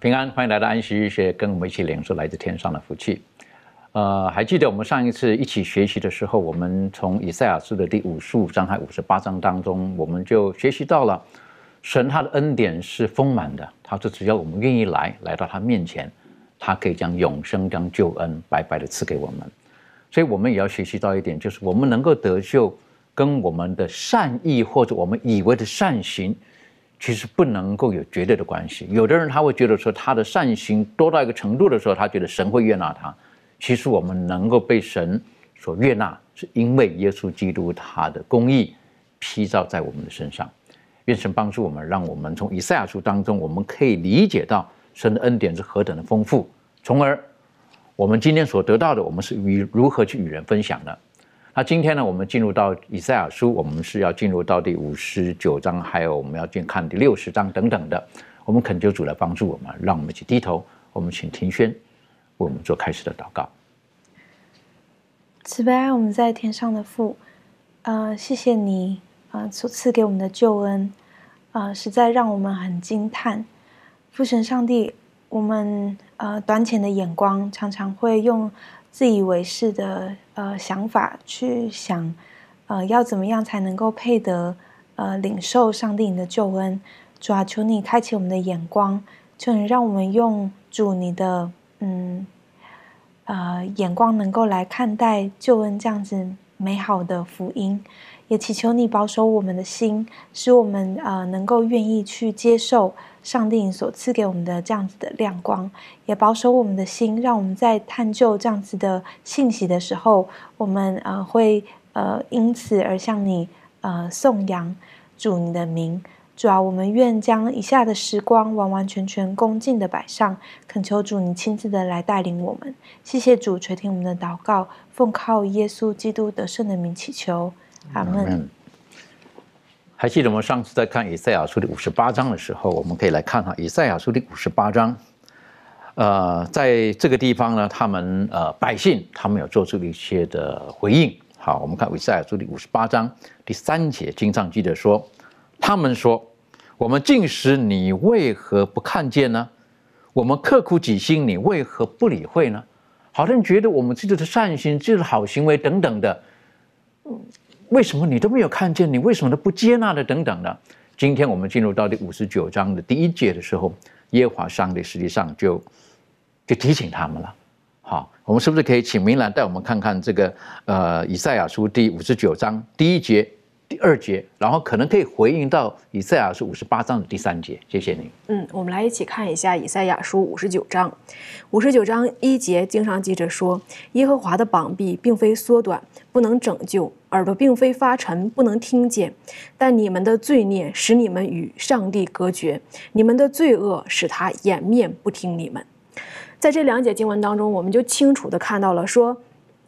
平安，欢迎来到安息日学，跟我们一起领受来自天上的福气。呃，还记得我们上一次一起学习的时候，我们从以赛亚书的第五十五章和五十八章当中，我们就学习到了神他的恩典是丰满的，他说只要我们愿意来，来到他面前，他可以将永生、将救恩白白的赐给我们。所以，我们也要学习到一点，就是我们能够得救，跟我们的善意或者我们以为的善行，其实不能够有绝对的关系。有的人他会觉得说，他的善行多到一个程度的时候，他觉得神会悦纳他。其实我们能够被神所悦纳，是因为耶稣基督他的公义披照在我们的身上。愿神帮助我们，让我们从以赛亚书当中，我们可以理解到神的恩典是何等的丰富，从而我们今天所得到的，我们是与如何去与人分享的。那今天呢，我们进入到以赛亚书，我们是要进入到第五十九章，还有我们要进看第六十章等等的。我们恳求主来帮助我们，让我们一起低头。我们请庭轩为我们做开始的祷告。慈悲我们在天上的父，呃，谢谢你，呃，所赐给我们的救恩，呃，实在让我们很惊叹。父神上帝，我们呃短浅的眼光，常常会用自以为是的呃想法去想，呃，要怎么样才能够配得呃领受上帝你的救恩？主啊，求你开启我们的眼光，求你让我们用主你的嗯。呃，眼光能够来看待救恩这样子美好的福音，也祈求你保守我们的心，使我们呃能够愿意去接受上帝所赐给我们的这样子的亮光，也保守我们的心，让我们在探究这样子的信息的时候，我们呃会呃因此而向你呃颂扬主你的名。主啊，我们愿将以下的时光完完全全恭敬的摆上，恳求主你亲自的来带领我们。谢谢主垂听我们的祷告，奉靠耶稣基督得胜的名祈求，阿门。还记得我们上次在看以赛亚书的五十八章的时候，我们可以来看哈，以赛亚书的五十八章。呃，在这个地方呢，他们呃百姓他们有做出了一些的回应。好，我们看以赛亚书的五十八章第三节，经上记得说，他们说。我们进食，你为何不看见呢？我们刻苦己心，你为何不理会呢？好像觉得我们自己的善心、自己的好行为等等的，为什么你都没有看见？你为什么都不接纳的？等等的。今天我们进入到第五十九章的第一节的时候，耶和华上帝实际上就就提醒他们了。好，我们是不是可以请明兰带我们看看这个呃以赛亚书第五十九章第一节？第二节，然后可能可以回应到以赛亚书五十八章的第三节。谢谢你。嗯，我们来一起看一下以赛亚书五十九章。五十九章一节经常记着说：“耶和华的膀臂并非缩短，不能拯救；耳朵并非发沉，不能听见。但你们的罪孽使你们与上帝隔绝，你们的罪恶使他掩面不听你们。”在这两节经文当中，我们就清楚的看到了说，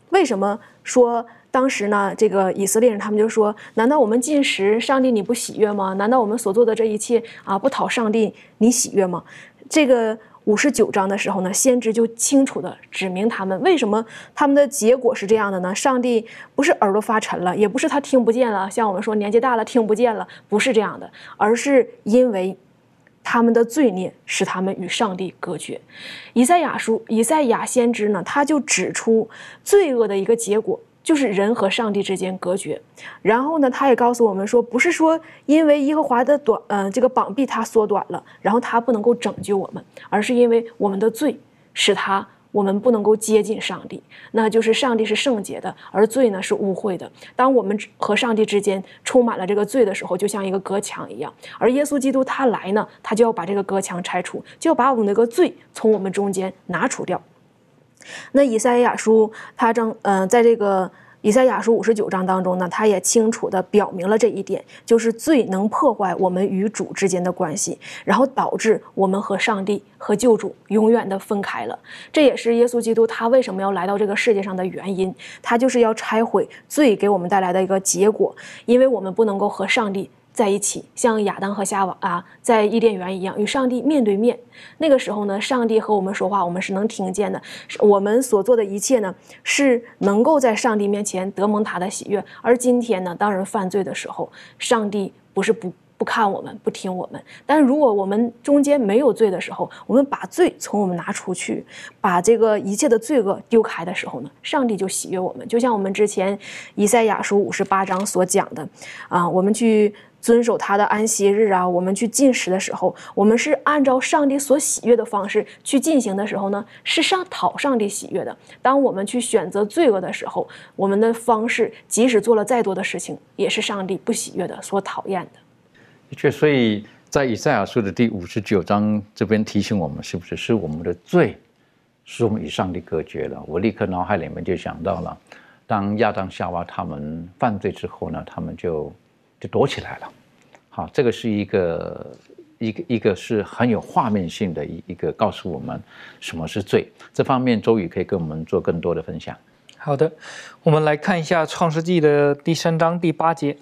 为什么说。当时呢，这个以色列人他们就说：“难道我们进食，上帝你不喜悦吗？难道我们所做的这一切啊，不讨上帝你喜悦吗？”这个五十九章的时候呢，先知就清楚的指明他们为什么他们的结果是这样的呢？上帝不是耳朵发沉了，也不是他听不见了，像我们说年纪大了听不见了，不是这样的，而是因为他们的罪孽使他们与上帝隔绝。以赛亚书，以赛亚先知呢，他就指出罪恶的一个结果。就是人和上帝之间隔绝。然后呢，他也告诉我们说，不是说因为耶和华的短，嗯，这个膀臂他缩短了，然后他不能够拯救我们，而是因为我们的罪使他。我们不能够接近上帝，那就是上帝是圣洁的，而罪呢是污秽的。当我们和上帝之间充满了这个罪的时候，就像一个隔墙一样。而耶稣基督他来呢，他就要把这个隔墙拆除，就要把我们那个罪从我们中间拿除掉。那以赛亚书他正嗯，在这个。以赛亚书五十九章当中呢，他也清楚地表明了这一点，就是罪能破坏我们与主之间的关系，然后导致我们和上帝和救主永远的分开了。这也是耶稣基督他为什么要来到这个世界上的原因，他就是要拆毁罪给我们带来的一个结果，因为我们不能够和上帝。在一起，像亚当和夏娃啊，在伊甸园一样，与上帝面对面。那个时候呢，上帝和我们说话，我们是能听见的。我们所做的一切呢，是能够在上帝面前得蒙他的喜悦。而今天呢，当人犯罪的时候，上帝不是不不看我们，不听我们。但如果我们中间没有罪的时候，我们把罪从我们拿出去，把这个一切的罪恶丢开的时候呢，上帝就喜悦我们。就像我们之前以赛亚书五十八章所讲的，啊，我们去。遵守他的安息日啊，我们去进食的时候，我们是按照上帝所喜悦的方式去进行的时候呢，是上讨上帝喜悦的。当我们去选择罪恶的时候，我们的方式即使做了再多的事情，也是上帝不喜悦的，所讨厌的。的确，所以在以赛亚书的第五十九章这边提醒我们，是不是是我们的罪使我们与上帝隔绝了？我立刻脑海里面就想到了，当亚当夏娃他们犯罪之后呢，他们就。就躲起来了，好，这个是一个一个一个是很有画面性的一一个告诉我们什么是罪。这方面周宇可以跟我们做更多的分享。好的，我们来看一下创世纪的第三章第八节，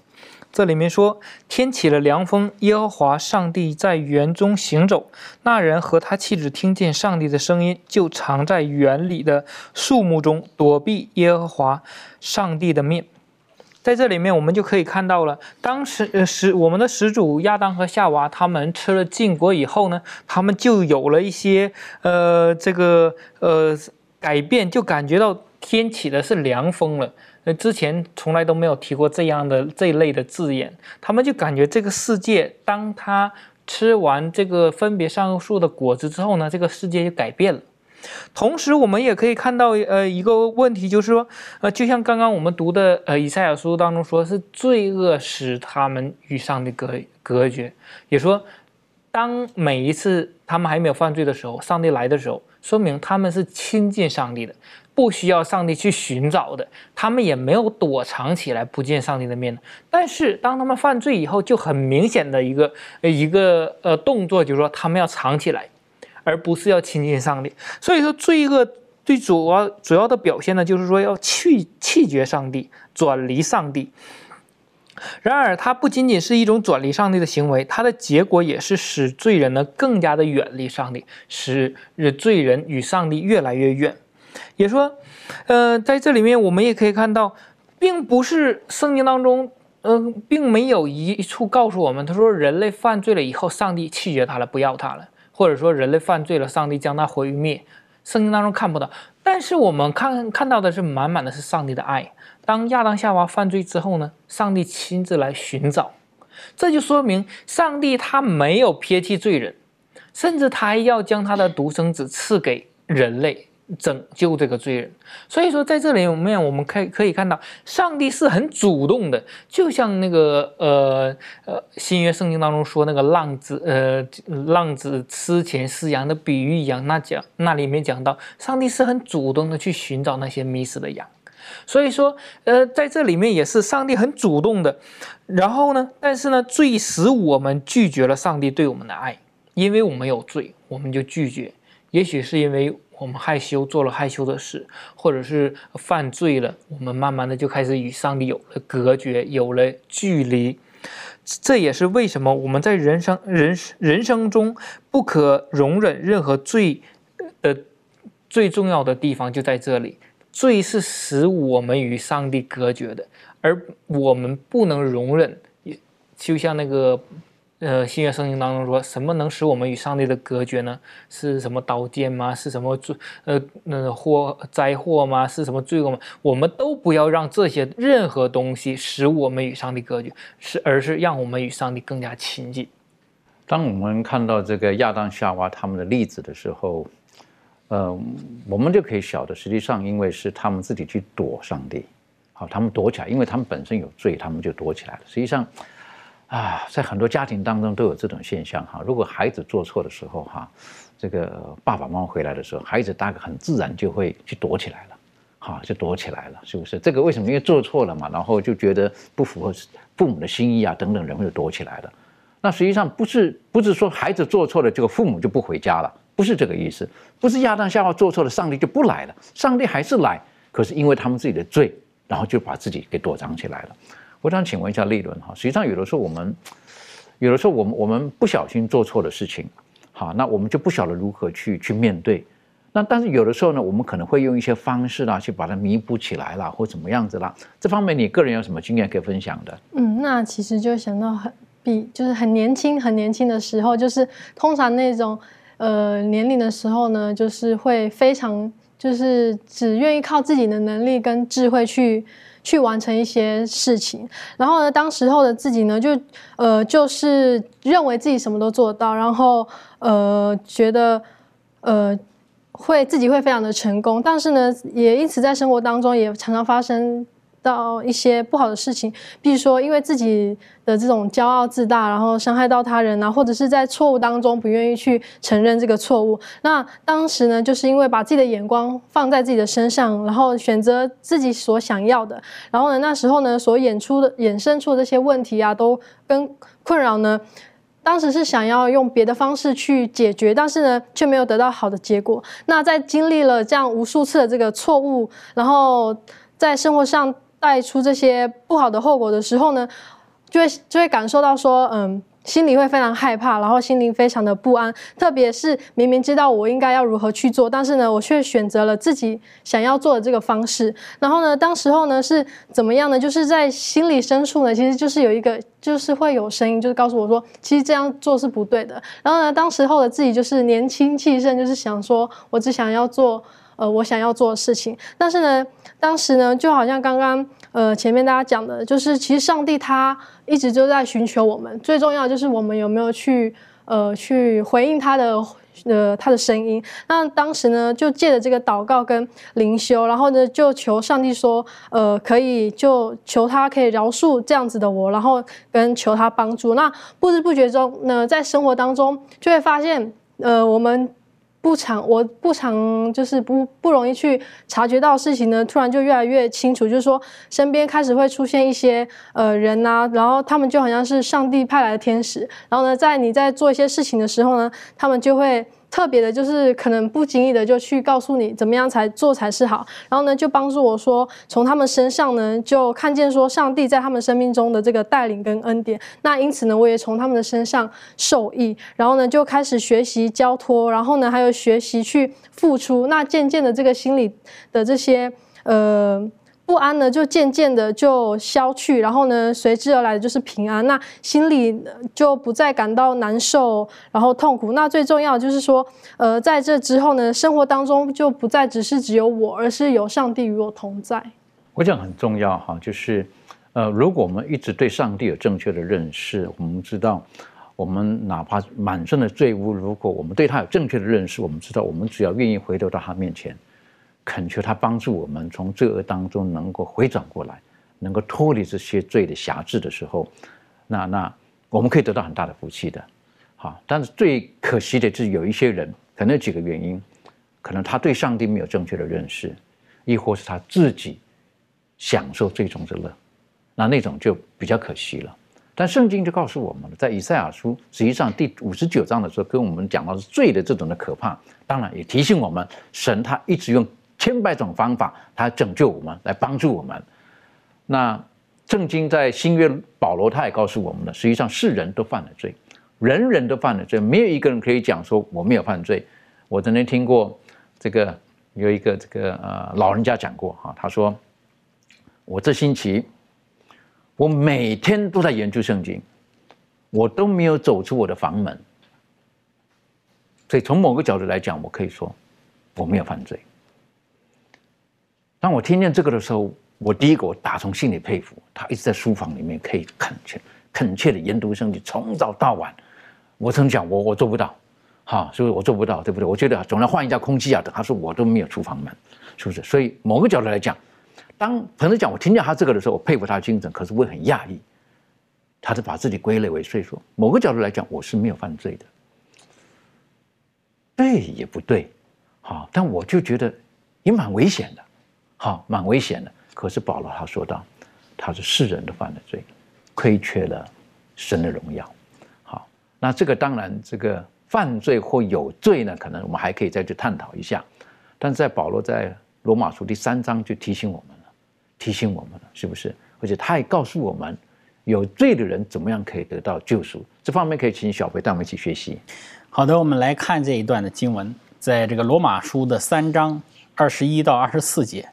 这里面说天起了凉风，耶和华上帝在园中行走，那人和他妻子听见上帝的声音，就藏在园里的树木中，躲避耶和华上帝的面。在这里面，我们就可以看到了，当时呃始我们的始祖亚当和夏娃他们吃了禁果以后呢，他们就有了一些呃这个呃改变，就感觉到天起的是凉风了。呃，之前从来都没有提过这样的这一类的字眼，他们就感觉这个世界，当他吃完这个分别上树的果子之后呢，这个世界就改变了。同时，我们也可以看到，呃，一个问题就是说，呃，就像刚刚我们读的，呃，以赛亚书当中说，是罪恶使他们与上帝隔隔绝。也说，当每一次他们还没有犯罪的时候，上帝来的时候，说明他们是亲近上帝的，不需要上帝去寻找的，他们也没有躲藏起来不见上帝的面。但是，当他们犯罪以后，就很明显的一个一个呃动作，就是说，他们要藏起来。而不是要亲近上帝，所以说罪恶最主要主要的表现呢，就是说要去弃绝上帝，转离上帝。然而，它不仅仅是一种转离上帝的行为，它的结果也是使罪人呢更加的远离上帝，使罪人与上帝越来越远。也说，呃，在这里面我们也可以看到，并不是圣经当中，嗯，并没有一处告诉我们，他说人类犯罪了以后，上帝弃绝他了，不要他了。或者说人类犯罪了，上帝将他毁灭，圣经当中看不到。但是我们看看到的是满满的是上帝的爱。当亚当夏娃犯罪之后呢，上帝亲自来寻找，这就说明上帝他没有撇弃罪人，甚至他还要将他的独生子赐给人类。拯救这个罪人，所以说在这里面我们可以可以看到，上帝是很主动的，就像那个呃呃新约圣经当中说那个浪子呃浪子吃前饲羊的比喻一样，那讲那里面讲到上帝是很主动的去寻找那些迷失的羊，所以说呃在这里面也是上帝很主动的，然后呢，但是呢罪使我们拒绝了上帝对我们的爱，因为我们有罪，我们就拒绝，也许是因为。我们害羞，做了害羞的事，或者是犯罪了，我们慢慢的就开始与上帝有了隔绝，有了距离。这也是为什么我们在人生人人生中不可容忍任何罪的最重要的地方就在这里。罪是使我们与上帝隔绝的，而我们不能容忍，也就像那个呃，新约圣经当中说什么能使我们与上帝的隔绝呢？是什么刀剑吗？是什么罪呃那祸灾祸吗？是什么罪恶吗？我们都不要让这些任何东西使我们与上帝隔绝，是而是让我们与上帝更加亲近。当我们看到这个亚当夏娃他们的例子的时候，呃，我们就可以晓得，实际上因为是他们自己去躲上帝，好，他们躲起来，因为他们本身有罪，他们就躲起来了。实际上。啊，在很多家庭当中都有这种现象哈。如果孩子做错的时候哈，这个爸爸妈妈回来的时候，孩子大概很自然就会去躲起来了，哈，就躲起来了，是不是？这个为什么？因为做错了嘛，然后就觉得不符合父母的心意啊，等等，人就躲起来了。那实际上不是，不是说孩子做错了，这个父母就不回家了，不是这个意思。不是亚当夏娃做错了，上帝就不来了，上帝还是来，可是因为他们自己的罪，然后就把自己给躲藏起来了。我想请问一下立伦哈，实际上有的时候我们，有的时候我们我们不小心做错了事情，好，那我们就不晓得如何去去面对。那但是有的时候呢，我们可能会用一些方式啦，去把它弥补起来啦，或怎么样子啦。这方面你个人有什么经验可以分享的？嗯，那其实就想到很比就是很年轻很年轻的时候，就是通常那种呃年龄的时候呢，就是会非常就是只愿意靠自己的能力跟智慧去。去完成一些事情，然后呢，当时候的自己呢，就呃，就是认为自己什么都做到，然后呃，觉得呃，会自己会非常的成功，但是呢，也因此在生活当中也常常发生。到一些不好的事情，比如说因为自己的这种骄傲自大，然后伤害到他人啊，或者是在错误当中不愿意去承认这个错误。那当时呢，就是因为把自己的眼光放在自己的身上，然后选择自己所想要的，然后呢，那时候呢，所演出的衍生出的这些问题啊，都跟困扰呢，当时是想要用别的方式去解决，但是呢，却没有得到好的结果。那在经历了这样无数次的这个错误，然后在生活上。带出这些不好的后果的时候呢，就会就会感受到说，嗯，心里会非常害怕，然后心灵非常的不安。特别是明明知道我应该要如何去做，但是呢，我却选择了自己想要做的这个方式。然后呢，当时候呢是怎么样呢？就是在心里深处呢，其实就是有一个，就是会有声音，就是告诉我说，其实这样做是不对的。然后呢，当时候的自己就是年轻气盛，就是想说我只想要做。呃，我想要做的事情，但是呢，当时呢，就好像刚刚呃前面大家讲的，就是其实上帝他一直就在寻求我们，最重要就是我们有没有去呃去回应他的呃他的声音。那当时呢，就借着这个祷告跟灵修，然后呢就求上帝说，呃，可以就求他可以饶恕这样子的我，然后跟求他帮助。那不知不觉中呢，在生活当中就会发现，呃，我们。不常，我不常就是不不容易去察觉到事情呢，突然就越来越清楚，就是说身边开始会出现一些呃人呐，然后他们就好像是上帝派来的天使，然后呢，在你在做一些事情的时候呢，他们就会。特别的，就是可能不经意的就去告诉你怎么样才做才是好，然后呢，就帮助我说从他们身上呢就看见说上帝在他们生命中的这个带领跟恩典。那因此呢，我也从他们的身上受益，然后呢就开始学习交托，然后呢还有学习去付出。那渐渐的，这个心里的这些呃。不安呢，就渐渐的就消去，然后呢，随之而来的就是平安。那心里就不再感到难受，然后痛苦。那最重要就是说，呃，在这之后呢，生活当中就不再只是只有我，而是有上帝与我同在。我讲很重要哈，就是，呃，如果我们一直对上帝有正确的认识，我们知道，我们哪怕满身的罪污，如果我们对他有正确的认识，我们知道，我们只要愿意回头到他面前。恳求他帮助我们从罪恶当中能够回转过来，能够脱离这些罪的辖制的时候，那那我们可以得到很大的福气的。好，但是最可惜的是有一些人，可能有几个原因，可能他对上帝没有正确的认识，亦或是他自己享受最终之乐，那那种就比较可惜了。但圣经就告诉我们了，在以赛亚书实际上第五十九章的时候，跟我们讲到是罪的这种的可怕，当然也提醒我们，神他一直用。千百种方法，他拯救我们，来帮助我们。那圣经在新约，保罗他也告诉我们了，实际上是人都犯了罪，人人都犯了罪，没有一个人可以讲说我没有犯罪。我曾经听过这个有一个这个呃老人家讲过哈，他说我这星期我每天都在研究圣经，我都没有走出我的房门。所以从某个角度来讲，我可以说我没有犯罪。当我听见这个的时候，我第一个我打从心里佩服他，一直在书房里面可以恳切、恳切的研读圣经，从早到晚。我曾讲我我做不到，哈，所以我做不到，对不对？我觉得总要换一下空气啊。他说我都没有出房门，是不是？所以某个角度来讲，当朋友讲我听见他这个的时候，我佩服他的精神，可是我很讶异，他是把自己归类为所以说某个角度来讲，我是没有犯罪的。对也不对，好，但我就觉得也蛮危险的，好，蛮危险的。可是保罗他说道，他是世人都犯了罪，亏缺了神的荣耀。好，那这个当然，这个犯罪或有罪呢，可能我们还可以再去探讨一下。但在保罗在罗马书第三章就提醒我们了，提醒我们了，是不是？而且他也告诉我们，有罪的人怎么样可以得到救赎。这方面可以请小飞带我们一起学习。好的，我们来看这一段的经文，在这个罗马书的三章二十一到二十四节，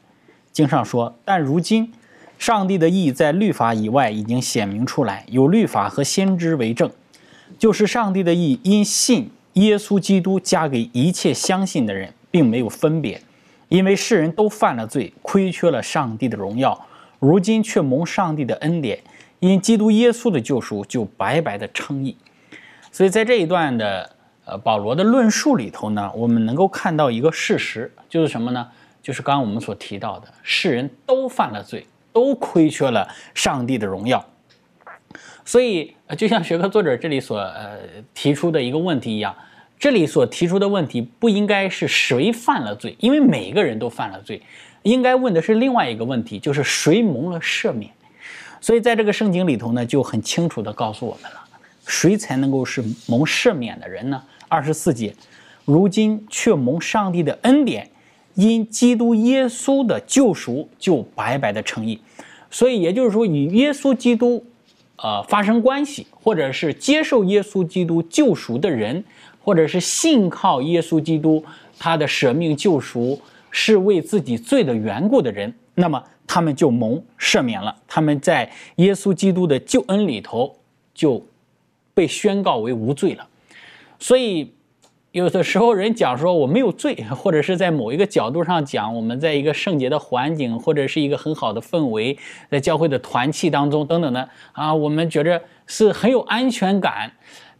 经上说：“但如今，上帝的意在律法以外已经显明出来，有律法和先知为证，就是上帝的意因信耶稣基督加给一切相信的人，并没有分别，因为世人都犯了罪，亏缺了上帝的荣耀，如今却蒙上帝的恩典，因基督耶稣的救赎，就白白的称义。所以在这一段的。呃，保罗的论述里头呢，我们能够看到一个事实，就是什么呢？就是刚刚我们所提到的，世人都犯了罪，都亏缺了上帝的荣耀。所以，就像学科作者这里所呃提出的一个问题一样，这里所提出的问题不应该是谁犯了罪，因为每个人都犯了罪，应该问的是另外一个问题，就是谁蒙了赦免。所以，在这个圣经里头呢，就很清楚地告诉我们了，谁才能够是蒙赦免的人呢？二十四节，如今却蒙上帝的恩典，因基督耶稣的救赎，就白白的称义。所以也就是说，与耶稣基督，呃，发生关系，或者是接受耶稣基督救赎的人，或者是信靠耶稣基督他的舍命救赎，是为自己罪的缘故的人，那么他们就蒙赦免了。他们在耶稣基督的救恩里头，就被宣告为无罪了。所以，有的时候人讲说我没有罪，或者是在某一个角度上讲，我们在一个圣洁的环境，或者是一个很好的氛围，在教会的团契当中等等的啊，我们觉着是很有安全感。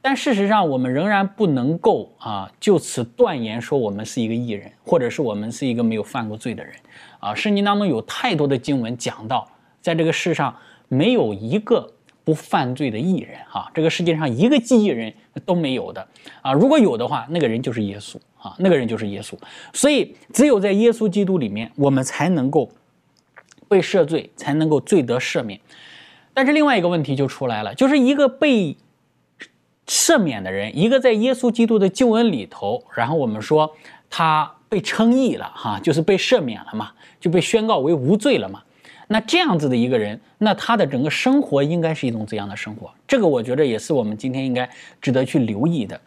但事实上，我们仍然不能够啊就此断言说我们是一个艺人，或者是我们是一个没有犯过罪的人啊。圣经当中有太多的经文讲到，在这个世上没有一个。不犯罪的艺人，哈，这个世界上一个记忆人都没有的啊！如果有的话，那个人就是耶稣啊，那个人就是耶稣。所以，只有在耶稣基督里面，我们才能够被赦罪，才能够罪得赦免。但是，另外一个问题就出来了，就是一个被赦免的人，一个在耶稣基督的救恩里头，然后我们说他被称义了，哈，就是被赦免了嘛，就被宣告为无罪了嘛。那这样子的一个人，那他的整个生活应该是一种怎样的生活？这个我觉得也是我们今天应该值得去留意的。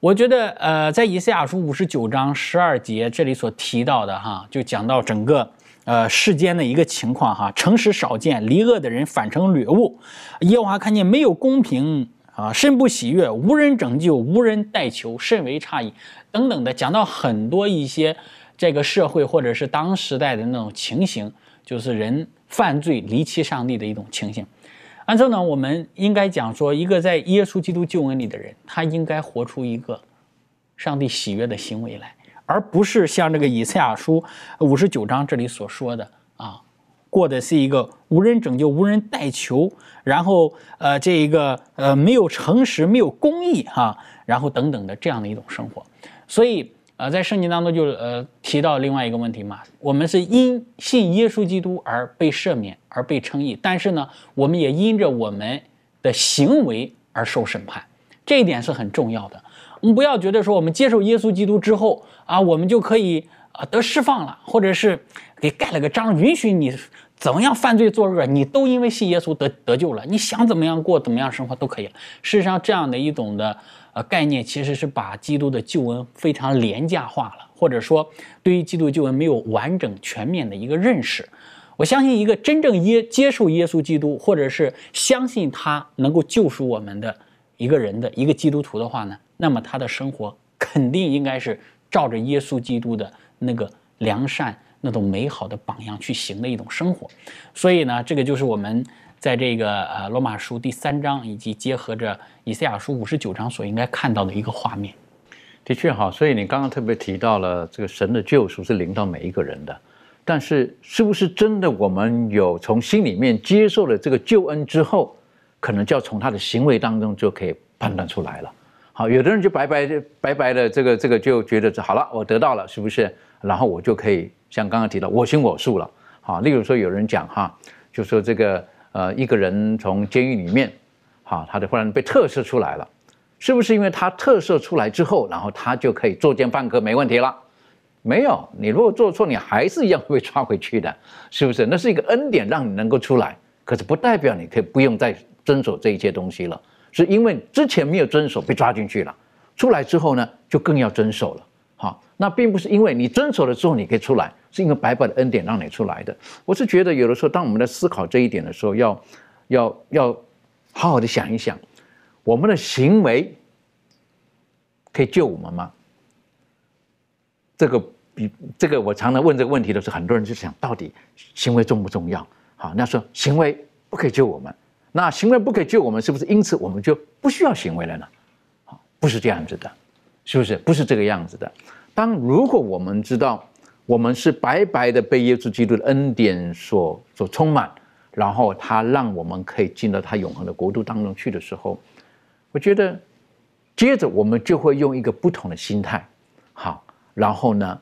我觉得，呃，在以赛亚书五十九章十二节这里所提到的哈，就讲到整个呃世间的一个情况哈，诚实少见，离恶的人反成掠物，耶和华看见没有公平啊，甚不喜悦，无人拯救，无人代求，甚为诧异等等的，讲到很多一些这个社会或者是当时代的那种情形。就是人犯罪离弃上帝的一种情形。按照呢，我们应该讲说，一个在耶稣基督救恩里的人，他应该活出一个上帝喜悦的行为来，而不是像这个以赛亚书五十九章这里所说的啊，过的是一个无人拯救、无人代求，然后呃，这一个呃没有诚实、没有公义哈，然后等等的这样的一种生活。所以。啊，在圣经当中就呃提到另外一个问题嘛，我们是因信耶稣基督而被赦免而被称义，但是呢，我们也因着我们的行为而受审判，这一点是很重要的。我们不要觉得说我们接受耶稣基督之后啊，我们就可以啊得释放了，或者是给盖了个章，允许你怎么样犯罪作恶，你都因为信耶稣得得救了，你想怎么样过怎么样生活都可以了。事实上，这样的一种的。呃，概念其实是把基督的救恩非常廉价化了，或者说对于基督救恩没有完整全面的一个认识。我相信，一个真正耶接受耶稣基督，或者是相信他能够救赎我们的一个人的一个基督徒的话呢，那么他的生活肯定应该是照着耶稣基督的那个良善、那种美好的榜样去行的一种生活。所以呢，这个就是我们在这个呃罗马书第三章以及结合着以赛亚书五十九章所应该看到的一个画面。的确哈，所以你刚刚特别提到了这个神的救赎是临到每一个人的，但是是不是真的我们有从心里面接受了这个救恩之后，可能就要从他的行为当中就可以判断出来了。好，有的人就白白的白白的这个这个就觉得好了，我得到了，是不是？然后我就可以像刚刚提到我行我素了。好，例如说有人讲哈，就说这个呃一个人从监狱里面，好，他就忽然被特赦出来了。是不是因为他特赦出来之后，然后他就可以作奸犯科没问题了？没有，你如果做错，你还是一样会被抓回去的，是不是？那是一个恩典让你能够出来，可是不代表你可以不用再遵守这一切东西了，是因为之前没有遵守被抓进去了，出来之后呢就更要遵守了。好，那并不是因为你遵守了之后你可以出来，是因为白白的恩典让你出来的。我是觉得有的时候当我们在思考这一点的时候，要要要好好的想一想。我们的行为可以救我们吗？这个比这个，我常常问这个问题的时候，很多人就想到底行为重不重要？好，那说行为不可以救我们，那行为不可以救我们，是不是因此我们就不需要行为了呢？好，不是这样子的，是不是？不是这个样子的。当如果我们知道我们是白白的被耶稣基督的恩典所所充满，然后他让我们可以进到他永恒的国度当中去的时候。我觉得，接着我们就会用一个不同的心态，好，然后呢，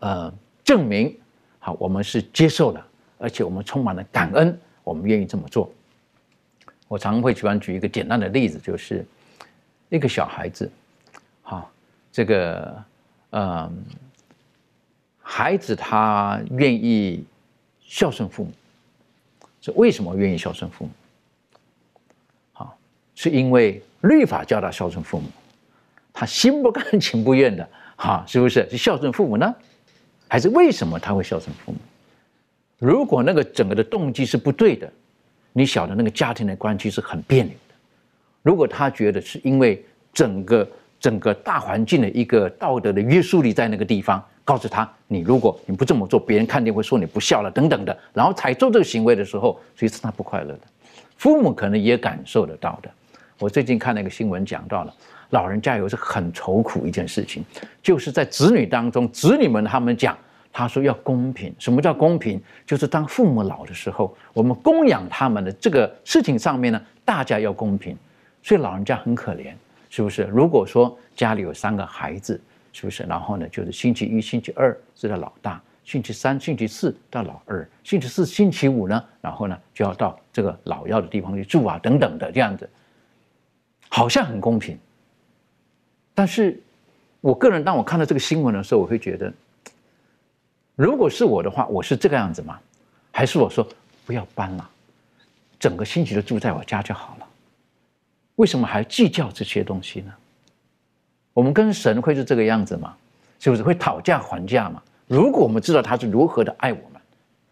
呃，证明好我们是接受的，而且我们充满了感恩，我们愿意这么做。我常会喜欢举一个简单的例子，就是一个小孩子，好，这个，嗯，孩子他愿意孝顺父母，是为什么愿意孝顺父母？好，是因为。律法教他孝顺父母，他心不甘 情不愿的，哈，是不是？是孝顺父母呢，还是为什么他会孝顺父母？如果那个整个的动机是不对的，你晓得那个家庭的关系是很别扭的。如果他觉得是因为整个整个大环境的一个道德的约束力在那个地方，告诉他，你如果你不这么做，别人看见会说你不孝了等等的，然后才做这个行为的时候，其实他不快乐的。父母可能也感受得到的。我最近看那个新闻，讲到了老人家有是很愁苦一件事情，就是在子女当中，子女们他们讲，他说要公平。什么叫公平？就是当父母老的时候，我们供养他们的这个事情上面呢，大家要公平。所以老人家很可怜，是不是？如果说家里有三个孩子，是不是？然后呢，就是星期一、星期二是他老大，星期三、星期四到老二，星期四、星期五呢，然后呢就要到这个老幺的地方去住啊，等等的这样子。好像很公平，但是我个人当我看到这个新闻的时候，我会觉得，如果是我的话，我是这个样子吗？还是我说不要搬了，整个星期都住在我家就好了？为什么还计较这些东西呢？我们跟神会是这个样子吗？是不是会讨价还价嘛？如果我们知道他是如何的爱我们，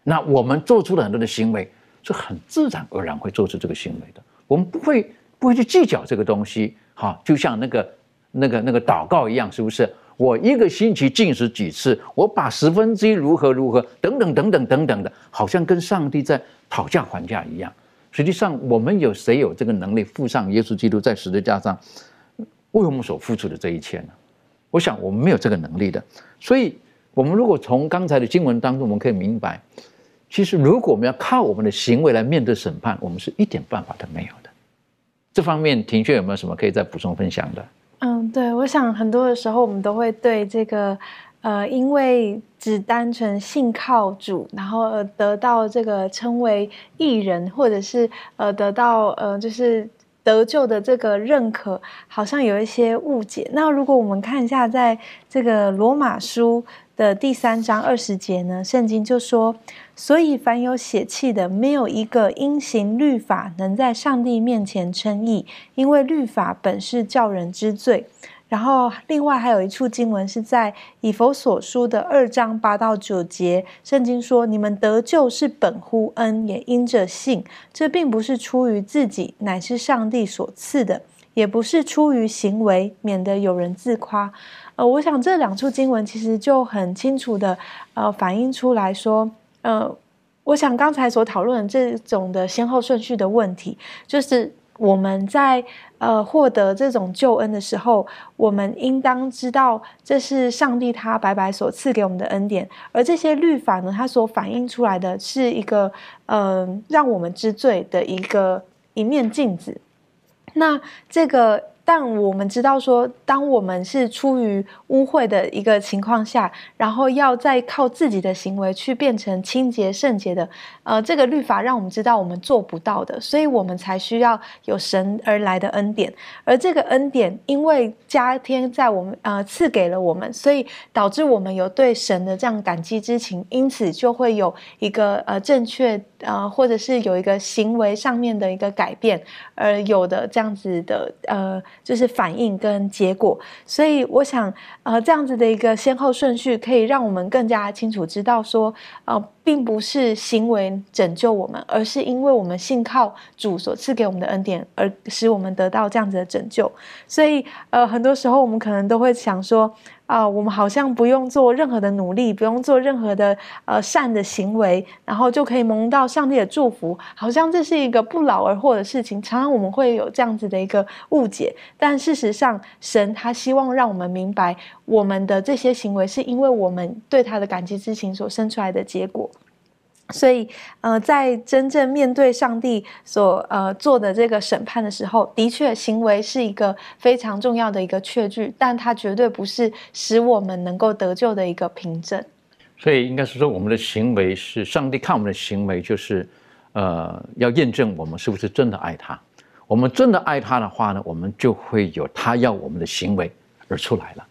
那我们做出了很多的行为，是很自然而然会做出这个行为的，我们不会。不会去计较这个东西，哈，就像那个、那个、那个祷告一样，是不是？我一个星期进食几次？我把十分之一如何如何等等等等等等的，好像跟上帝在讨价还价一样。实际上，我们有谁有这个能力附上耶稣基督在十字架上为我们所付出的这一切呢？我想我们没有这个能力的。所以，我们如果从刚才的经文当中，我们可以明白，其实如果我们要靠我们的行为来面对审判，我们是一点办法都没有的。这方面，庭轩有没有什么可以再补充分享的？嗯，对，我想很多的时候，我们都会对这个，呃，因为只单纯信靠主，然后而得到这个称为艺人，或者是呃得到呃就是得救的这个认可，好像有一些误解。那如果我们看一下，在这个罗马书。的第三章二十节呢，圣经就说：“所以凡有血气的，没有一个因行律法能在上帝面前称义，因为律法本是叫人知罪。”然后，另外还有一处经文是在以佛所书的二章八到九节，圣经说：“你们得救是本乎恩，也因着信。这并不是出于自己，乃是上帝所赐的。”也不是出于行为，免得有人自夸。呃，我想这两处经文其实就很清楚的呃反映出来说，呃，我想刚才所讨论的这种的先后顺序的问题，就是我们在呃获得这种救恩的时候，我们应当知道这是上帝他白白所赐给我们的恩典，而这些律法呢，它所反映出来的是一个嗯让我们知罪的一个一面镜子。那这个。但我们知道说，当我们是出于污秽的一个情况下，然后要再靠自己的行为去变成清洁圣洁的，呃，这个律法让我们知道我们做不到的，所以我们才需要有神而来的恩典。而这个恩典，因为加添在我们呃赐给了我们，所以导致我们有对神的这样感激之情，因此就会有一个呃正确呃或者是有一个行为上面的一个改变，而有的这样子的呃。就是反应跟结果，所以我想，呃，这样子的一个先后顺序，可以让我们更加清楚知道说，呃，并不是行为拯救我们，而是因为我们信靠主所赐给我们的恩典，而使我们得到这样子的拯救。所以，呃，很多时候我们可能都会想说。啊，我们好像不用做任何的努力，不用做任何的呃善的行为，然后就可以蒙到上帝的祝福，好像这是一个不劳而获的事情。常常我们会有这样子的一个误解，但事实上，神他希望让我们明白，我们的这些行为是因为我们对他的感激之情所生出来的结果。所以，呃，在真正面对上帝所呃做的这个审判的时候，的确，行为是一个非常重要的一个确据，但它绝对不是使我们能够得救的一个凭证。所以，应该是说，我们的行为是上帝看我们的行为，就是呃，要验证我们是不是真的爱他。我们真的爱他的话呢，我们就会有他要我们的行为而出来了。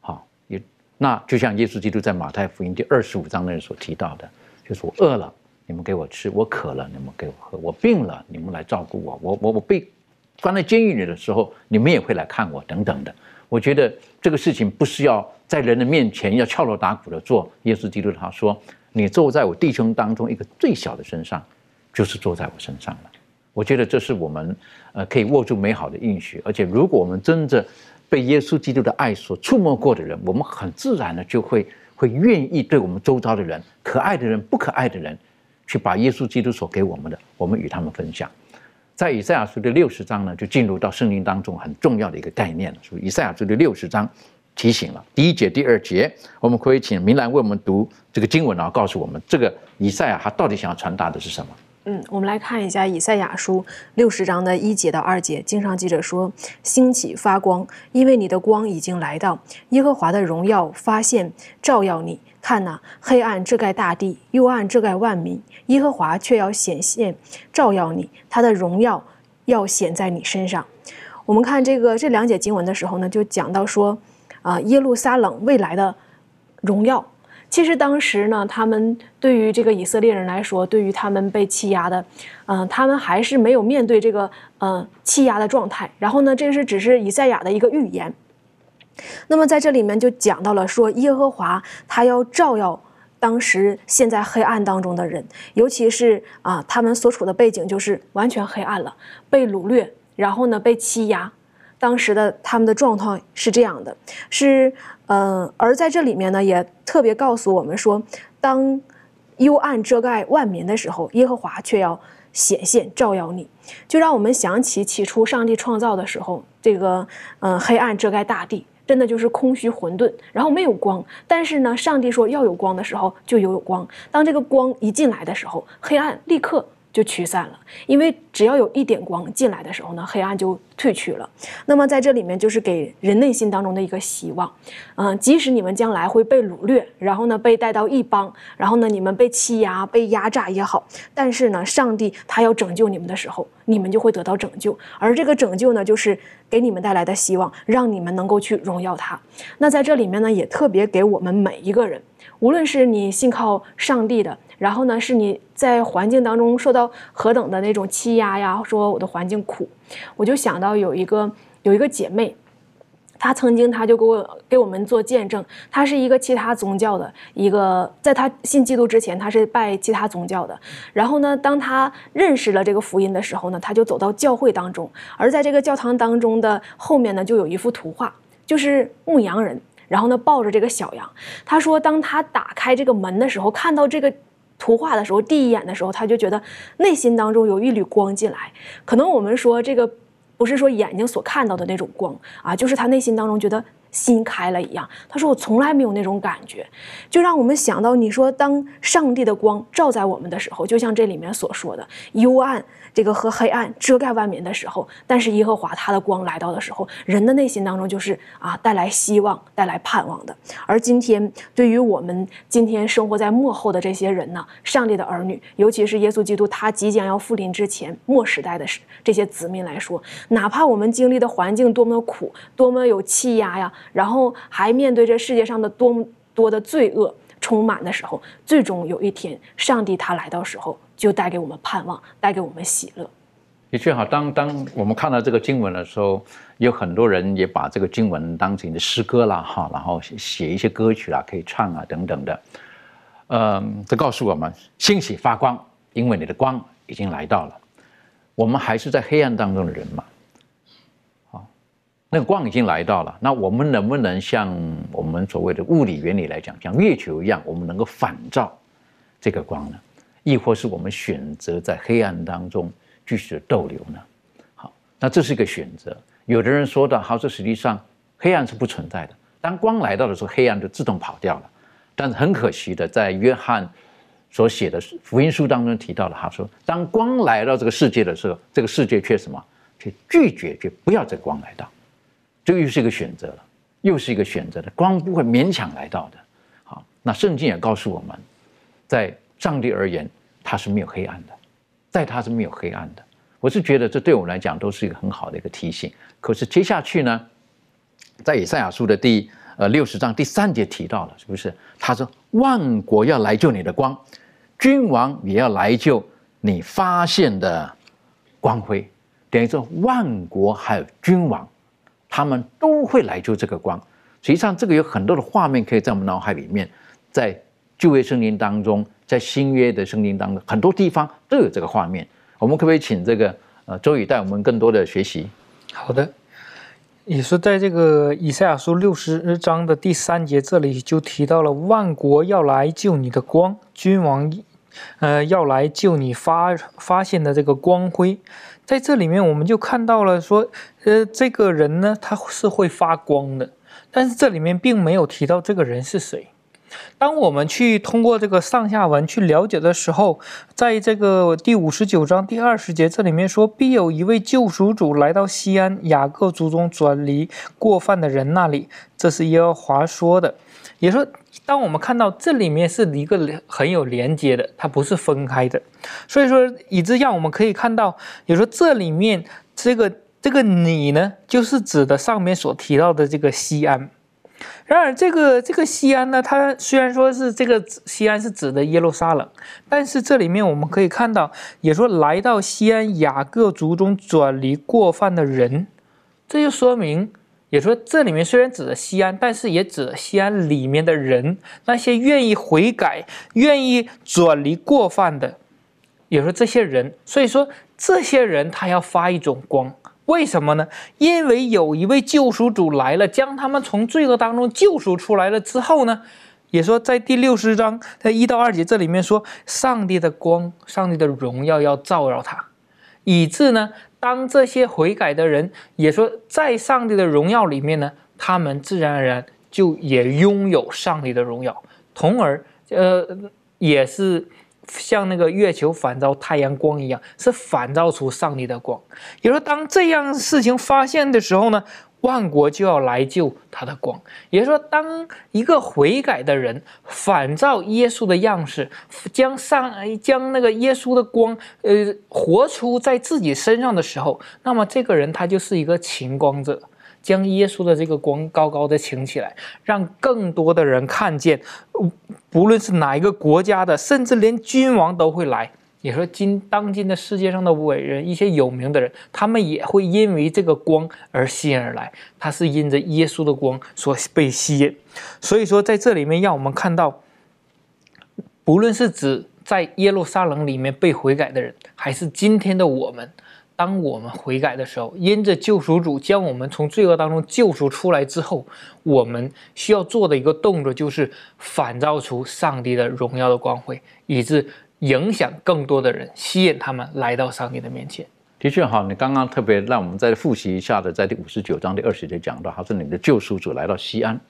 好，也那就像耶稣基督在马太福音第二十五章那里所提到的。就是我饿了，你们给我吃；我渴了，你们给我喝；我病了，你们来照顾我；我我我被关在监狱里的时候，你们也会来看我，等等的。我觉得这个事情不是要在人的面前要敲锣打鼓的做。耶稣基督他说：“你坐在我弟兄当中一个最小的身上，就是坐在我身上了。”我觉得这是我们呃可以握住美好的应许，而且如果我们真的被耶稣基督的爱所触摸过的人，我们很自然的就会。会愿意对我们周遭的人，可爱的人、不可爱的人，去把耶稣基督所给我们的，我们与他们分享。在以赛亚书的六十章呢，就进入到圣经当中很重要的一个概念了。所以以赛亚书的六十章提醒了第一节、第二节，我们可以请明兰为我们读这个经文，然后告诉我们这个以赛亚他到底想要传达的是什么。嗯，我们来看一下以赛亚书六十章的一节到二节。经上记着说：“兴起发光，因为你的光已经来到，耶和华的荣耀发现照耀你。看呐，黑暗遮盖大地，幽暗遮盖万民，耶和华却要显现照耀你，他的荣耀要显在你身上。”我们看这个这两节经文的时候呢，就讲到说，啊，耶路撒冷未来的荣耀。其实当时呢，他们对于这个以色列人来说，对于他们被欺压的，嗯，他们还是没有面对这个嗯欺压的状态。然后呢，这是只是以赛亚的一个预言。那么在这里面就讲到了说，耶和华他要照耀当时陷在黑暗当中的人，尤其是啊，他们所处的背景就是完全黑暗了，被掳掠，然后呢被欺压。当时的他们的状况是这样的，是。嗯，而在这里面呢，也特别告诉我们说，当幽暗遮盖万民的时候，耶和华却要显现照耀你，就让我们想起起初上帝创造的时候，这个嗯黑暗遮盖大地，真的就是空虚混沌，然后没有光。但是呢，上帝说要有光的时候就有有光，当这个光一进来的时候，黑暗立刻。就驱散了，因为只要有一点光进来的时候呢，黑暗就退去了。那么在这里面就是给人内心当中的一个希望，嗯，即使你们将来会被掳掠，然后呢被带到异邦，然后呢你们被欺压、被压榨也好，但是呢，上帝他要拯救你们的时候，你们就会得到拯救。而这个拯救呢，就是给你们带来的希望，让你们能够去荣耀他。那在这里面呢，也特别给我们每一个人，无论是你信靠上帝的。然后呢，是你在环境当中受到何等的那种欺压呀？说我的环境苦，我就想到有一个有一个姐妹，她曾经她就给我给我们做见证，她是一个其他宗教的一个，在他信基督之前，他是拜其他宗教的。然后呢，当他认识了这个福音的时候呢，他就走到教会当中，而在这个教堂当中的后面呢，就有一幅图画，就是牧羊人，然后呢抱着这个小羊。他说，当他打开这个门的时候，看到这个图画的时候，第一眼的时候，他就觉得内心当中有一缕光进来。可能我们说这个。不是说眼睛所看到的那种光啊，就是他内心当中觉得心开了一样。他说我从来没有那种感觉，就让我们想到你说当上帝的光照在我们的时候，就像这里面所说的幽暗。这个和黑暗遮盖万民的时候，但是耶和华他的光来到的时候，人的内心当中就是啊，带来希望、带来盼望的。而今天对于我们今天生活在幕后的这些人呢，上帝的儿女，尤其是耶稣基督他即将要复临之前末时代的这些子民来说，哪怕我们经历的环境多么苦、多么有气压呀，然后还面对这世界上的多么多的罪恶充满的时候，最终有一天，上帝他来到时候。就带给我们盼望，带给我们喜乐。的确好，当当我们看到这个经文的时候，有很多人也把这个经文当成的诗歌啦，哈，然后写一些歌曲啦，可以唱啊等等的。嗯，这告诉我们，欣喜发光，因为你的光已经来到了。我们还是在黑暗当中的人嘛，那个光已经来到了，那我们能不能像我们所谓的物理原理来讲，像月球一样，我们能够反照这个光呢？亦或是我们选择在黑暗当中继续逗留呢？好，那这是一个选择。有的人说的，好，这实际上黑暗是不存在的。当光来到的时候，黑暗就自动跑掉了。但是很可惜的，在约翰所写的福音书当中提到了，他说，当光来到这个世界的时候，这个世界却什么？却拒绝，却不要这光来到。这又是一个选择了，又是一个选择的光不会勉强来到的。好，那圣经也告诉我们，在。上帝而言，他是没有黑暗的，在他是没有黑暗的。我是觉得这对我们来讲都是一个很好的一个提醒。可是接下去呢，在以赛亚书的第呃六十章第三节提到了，是不是？他说：“万国要来救你的光，君王也要来救你发现的光辉。”等于说，万国还有君王，他们都会来救这个光。实际上，这个有很多的画面可以在我们脑海里面，在旧约圣经当中。在新约的圣经当中，很多地方都有这个画面。我们可不可以请这个呃周宇带我们更多的学习？好的，也是在这个以赛亚书六十章的第三节，这里就提到了万国要来救你的光，君王呃要来救你发发现的这个光辉。在这里面，我们就看到了说，呃，这个人呢，他是会发光的，但是这里面并没有提到这个人是谁。当我们去通过这个上下文去了解的时候，在这个第五十九章第二十节这里面说，必有一位救赎主来到西安雅各族中转离过犯的人那里，这是耶和华说的。也说，当我们看到这里面是一个很有连接的，它不是分开的，所以说以致让我们可以看到，也说这里面这个这个你呢，就是指的上面所提到的这个西安。然而，这个这个西安呢，它虽然说是这个西安是指的耶路撒冷，但是这里面我们可以看到，也说来到西安雅各族中转离过犯的人，这就说明，也说这里面虽然指的西安，但是也指的西安里面的人，那些愿意悔改、愿意转离过犯的，也说这些人，所以说这些人他要发一种光。为什么呢？因为有一位救赎主来了，将他们从罪恶当中救赎出来了之后呢，也说在第六十章在一到二节这里面说，上帝的光、上帝的荣耀要照耀他，以致呢，当这些悔改的人也说在上帝的荣耀里面呢，他们自然而然就也拥有上帝的荣耀，从而呃也是。像那个月球反照太阳光一样，是反照出上帝的光。也就是说，当这样事情发现的时候呢，万国就要来救他的光。也就是说，当一个悔改的人反照耶稣的样式，将上将那个耶稣的光，呃，活出在自己身上的时候，那么这个人他就是一个晴光者。将耶稣的这个光高高的擎起来，让更多的人看见，不论是哪一个国家的，甚至连君王都会来也说今当今的世界上的伟人，一些有名的人，他们也会因为这个光而吸引而来。他是因着耶稣的光所被吸引。所以说，在这里面让我们看到，不论是指在耶路撒冷里面被悔改的人，还是今天的我们。当我们悔改的时候，因着救赎主将我们从罪恶当中救赎出来之后，我们需要做的一个动作就是反照出上帝的荣耀的光辉，以致影响更多的人，吸引他们来到上帝的面前。的确哈，你刚刚特别让我们再复习一下的，在第五十九章第二十节讲到，他说你的救赎主来到西安，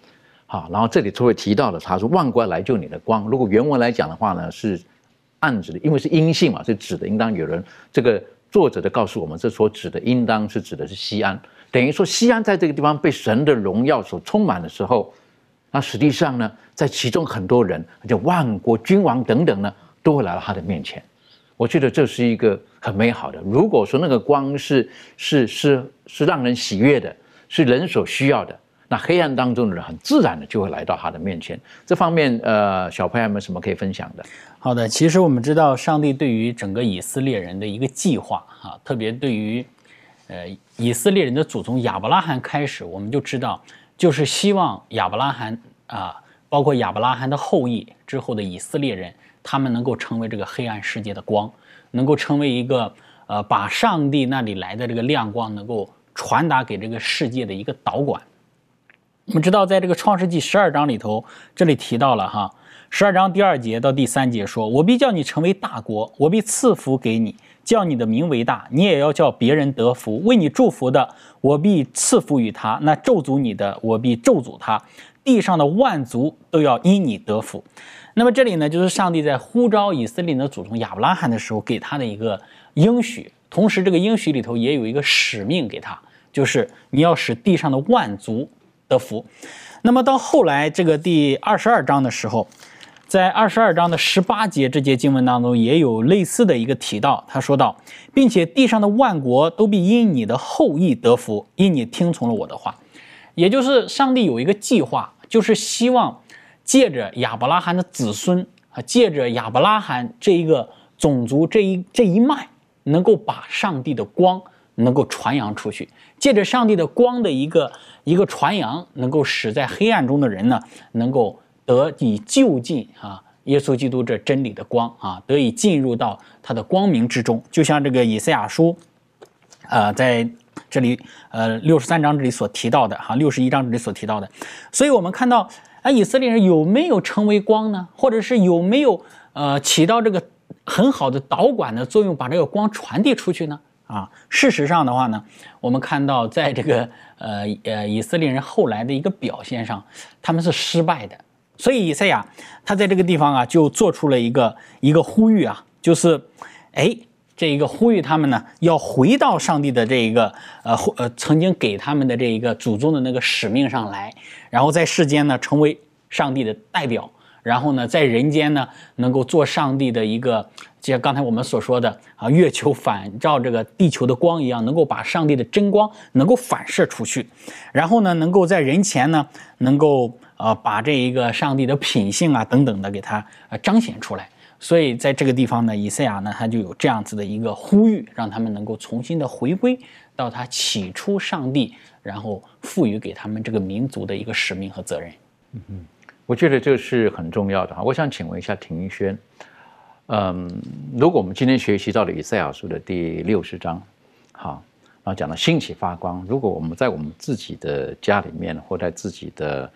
好，然后这里就会提到了，他说万国来救你的光。如果原文来讲的话呢，是暗指的，因为是阴性嘛，是指的应当有人这个。作者的告诉我们，这所指的应当是指的是西安，等于说西安在这个地方被神的荣耀所充满的时候，那实际上呢，在其中很多人，就万国君王等等呢，都会来到他的面前。我觉得这是一个很美好的。如果说那个光是是是是让人喜悦的，是人所需要的。那黑暗当中的人很自然的就会来到他的面前。这方面，呃，小朋友们有什么可以分享的？好的，其实我们知道，上帝对于整个以色列人的一个计划，哈，特别对于，呃，以色列人的祖宗亚伯拉罕开始，我们就知道，就是希望亚伯拉罕啊，包括亚伯拉罕的后裔之后的以色列人，他们能够成为这个黑暗世界的光，能够成为一个呃，把上帝那里来的这个亮光能够传达给这个世界的一个导管。我们知道，在这个创世纪十二章里头，这里提到了哈，十二章第二节到第三节说：“我必叫你成为大国，我必赐福给你，叫你的名为大，你也要叫别人得福。为你祝福的，我必赐福于他；那咒诅你的，我必咒诅他。地上的万族都要因你得福。”那么这里呢，就是上帝在呼召以色列的祖宗亚伯拉罕的时候给他的一个应许，同时这个应许里头也有一个使命给他，就是你要使地上的万族。得福，那么到后来这个第二十二章的时候，在二十二章的十八节这节经文当中也有类似的一个提到，他说道，并且地上的万国都必因你的后裔得福，因你听从了我的话，也就是上帝有一个计划，就是希望借着亚伯拉罕的子孙啊，借着亚伯拉罕这一个种族这一这一脉，能够把上帝的光能够传扬出去，借着上帝的光的一个。一个传扬能够使在黑暗中的人呢，能够得以就近啊，耶稣基督这真理的光啊，得以进入到他的光明之中。就像这个以赛亚书，呃，在这里呃六十三章这里所提到的哈，六十一章这里所提到的。所以我们看到啊，以色列人有没有成为光呢？或者是有没有呃起到这个很好的导管的作用，把这个光传递出去呢？啊，事实上的话呢，我们看到在这个呃呃以色列人后来的一个表现上，他们是失败的。所以以赛亚他在这个地方啊，就做出了一个一个呼吁啊，就是哎这一个呼吁他们呢，要回到上帝的这一个呃呃曾经给他们的这一个祖宗的那个使命上来，然后在世间呢成为上帝的代表。然后呢，在人间呢，能够做上帝的一个，就像刚才我们所说的啊，月球反照这个地球的光一样，能够把上帝的真光能够反射出去。然后呢，能够在人前呢，能够呃把这一个上帝的品性啊等等的给它呃彰显出来。所以在这个地方呢，以赛亚呢，他就有这样子的一个呼吁，让他们能够重新的回归到他起初上帝，然后赋予给他们这个民族的一个使命和责任。嗯嗯。我觉得这是很重要的哈。我想请问一下庭轩，嗯，如果我们今天学习到了以赛亚书的第六十章，好，然后讲到兴起发光，如果我们在我们自己的家里面或在自己的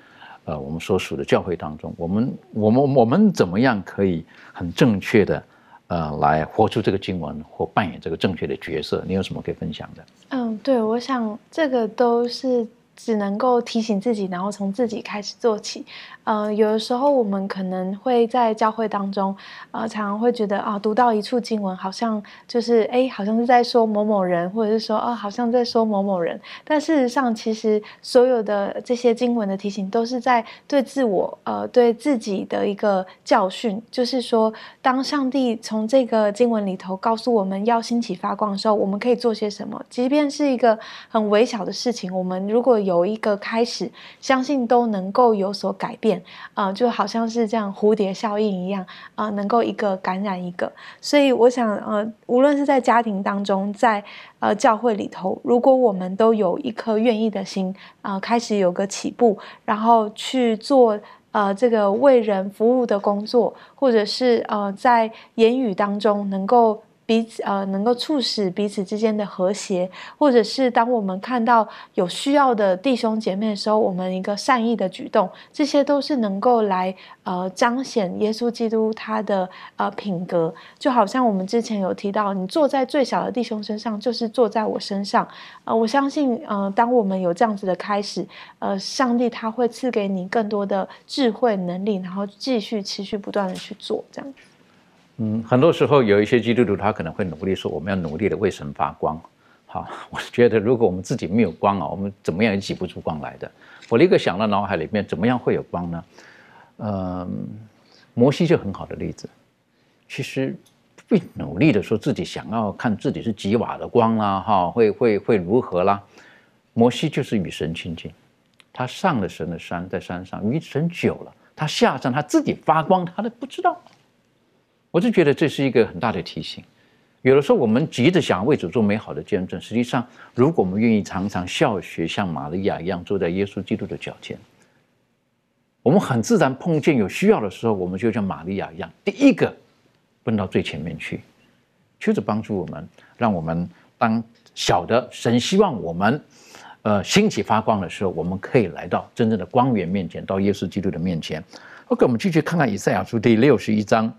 呃我们所属的教会当中，我们我们我们怎么样可以很正确的呃来活出这个经文或扮演这个正确的角色？你有什么可以分享的？嗯，对，我想这个都是只能够提醒自己，然后从自己开始做起。呃，有的时候我们可能会在教会当中，呃，常常会觉得啊，读到一处经文，好像就是哎，好像是在说某某人，或者是说啊，好像在说某某人。但事实上，其实所有的这些经文的提醒，都是在对自我，呃，对自己的一个教训。就是说，当上帝从这个经文里头告诉我们要兴起发光的时候，我们可以做些什么？即便是一个很微小的事情，我们如果有一个开始，相信都能够有所改变，啊，就好像是这样蝴蝶效应一样，啊，能够一个感染一个。所以我想，呃，无论是在家庭当中，在呃教会里头，如果我们都有一颗愿意的心，啊，开始有个起步，然后去做呃这个为人服务的工作，或者是呃在言语当中能够。彼此呃，能够促使彼此之间的和谐，或者是当我们看到有需要的弟兄姐妹的时候，我们一个善意的举动，这些都是能够来呃彰显耶稣基督他的呃品格。就好像我们之前有提到，你坐在最小的弟兄身上，就是坐在我身上。呃，我相信呃，当我们有这样子的开始，呃，上帝他会赐给你更多的智慧能力，然后继续持续不断的去做这样。嗯，很多时候有一些基督徒，他可能会努力说，我们要努力的为神发光。好，我觉得如果我们自己没有光啊，我们怎么样也挤不出光来的。我立刻想到脑海里面，怎么样会有光呢？嗯，摩西就很好的例子。其实会努力的说自己想要看自己是几瓦的光啦，哈，会会会如何啦？摩西就是与神亲近，他上了神的山，在山上与神久了，他下山他自己发光，他都不知道。我就觉得这是一个很大的提醒。有的时候我们急着想为主做美好的见证，实际上，如果我们愿意常常效学像玛利亚一样坐在耶稣基督的脚前，我们很自然碰见有需要的时候，我们就像玛利亚一样，第一个奔到最前面去，求着帮助我们，让我们当晓得神希望我们，呃，兴起发光的时候，我们可以来到真正的光源面前，到耶稣基督的面前。OK，我们继续看看以赛亚书第六十一章。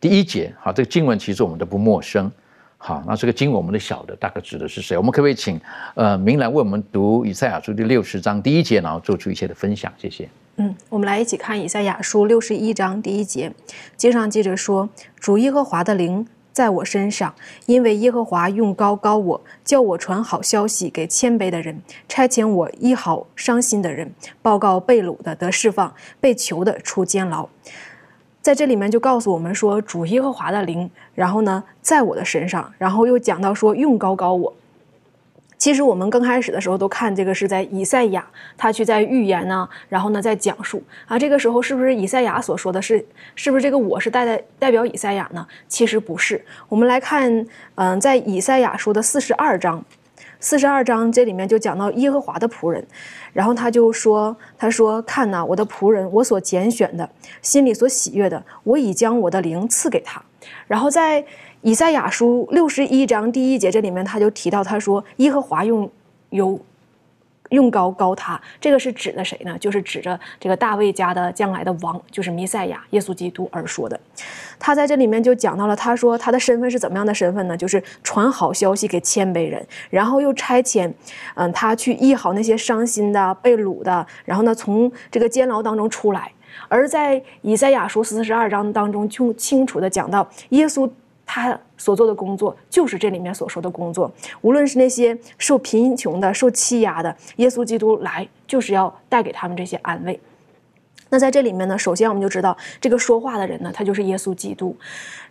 第一节，好，这个经文其实我们都不陌生，好，那这个经文我们都晓得大概指的是谁？我们可不可以请呃明兰为我们读以赛亚书第六十章第一节，然后做出一些的分享？谢谢。嗯，我们来一起看以赛亚书六十一章第一节，经上记着说：“主耶和华的灵在我身上，因为耶和华用高高我，叫我传好消息给谦卑的人，差遣我医好伤心的人，报告被掳的得释放，被囚的出监牢。”在这里面就告诉我们说，主耶和华的灵，然后呢，在我的身上，然后又讲到说用高高我。其实我们刚开始的时候都看这个是在以赛亚，他去在预言呢，然后呢在讲述啊。这个时候是不是以赛亚所说的是，是不是这个我是代代代表以赛亚呢？其实不是。我们来看，嗯，在以赛亚说的四十二章。四十二章这里面就讲到耶和华的仆人，然后他就说：“他说看呐，我的仆人，我所拣选的，心里所喜悦的，我已将我的灵赐给他。”然后在以赛亚书六十一章第一节这里面，他就提到他说：“耶和华用有。”用高高他，这个是指的谁呢？就是指着这个大卫家的将来的王，就是弥赛亚耶稣基督而说的。他在这里面就讲到了，他说他的身份是怎么样的身份呢？就是传好消息给谦卑人，然后又差遣，嗯，他去医好那些伤心的、被掳的，然后呢，从这个监牢当中出来。而在以赛亚书四十二章当中，就清楚的讲到耶稣。他所做的工作就是这里面所说的工作，无论是那些受贫穷的、受欺压的，耶稣基督来就是要带给他们这些安慰。那在这里面呢，首先我们就知道这个说话的人呢，他就是耶稣基督。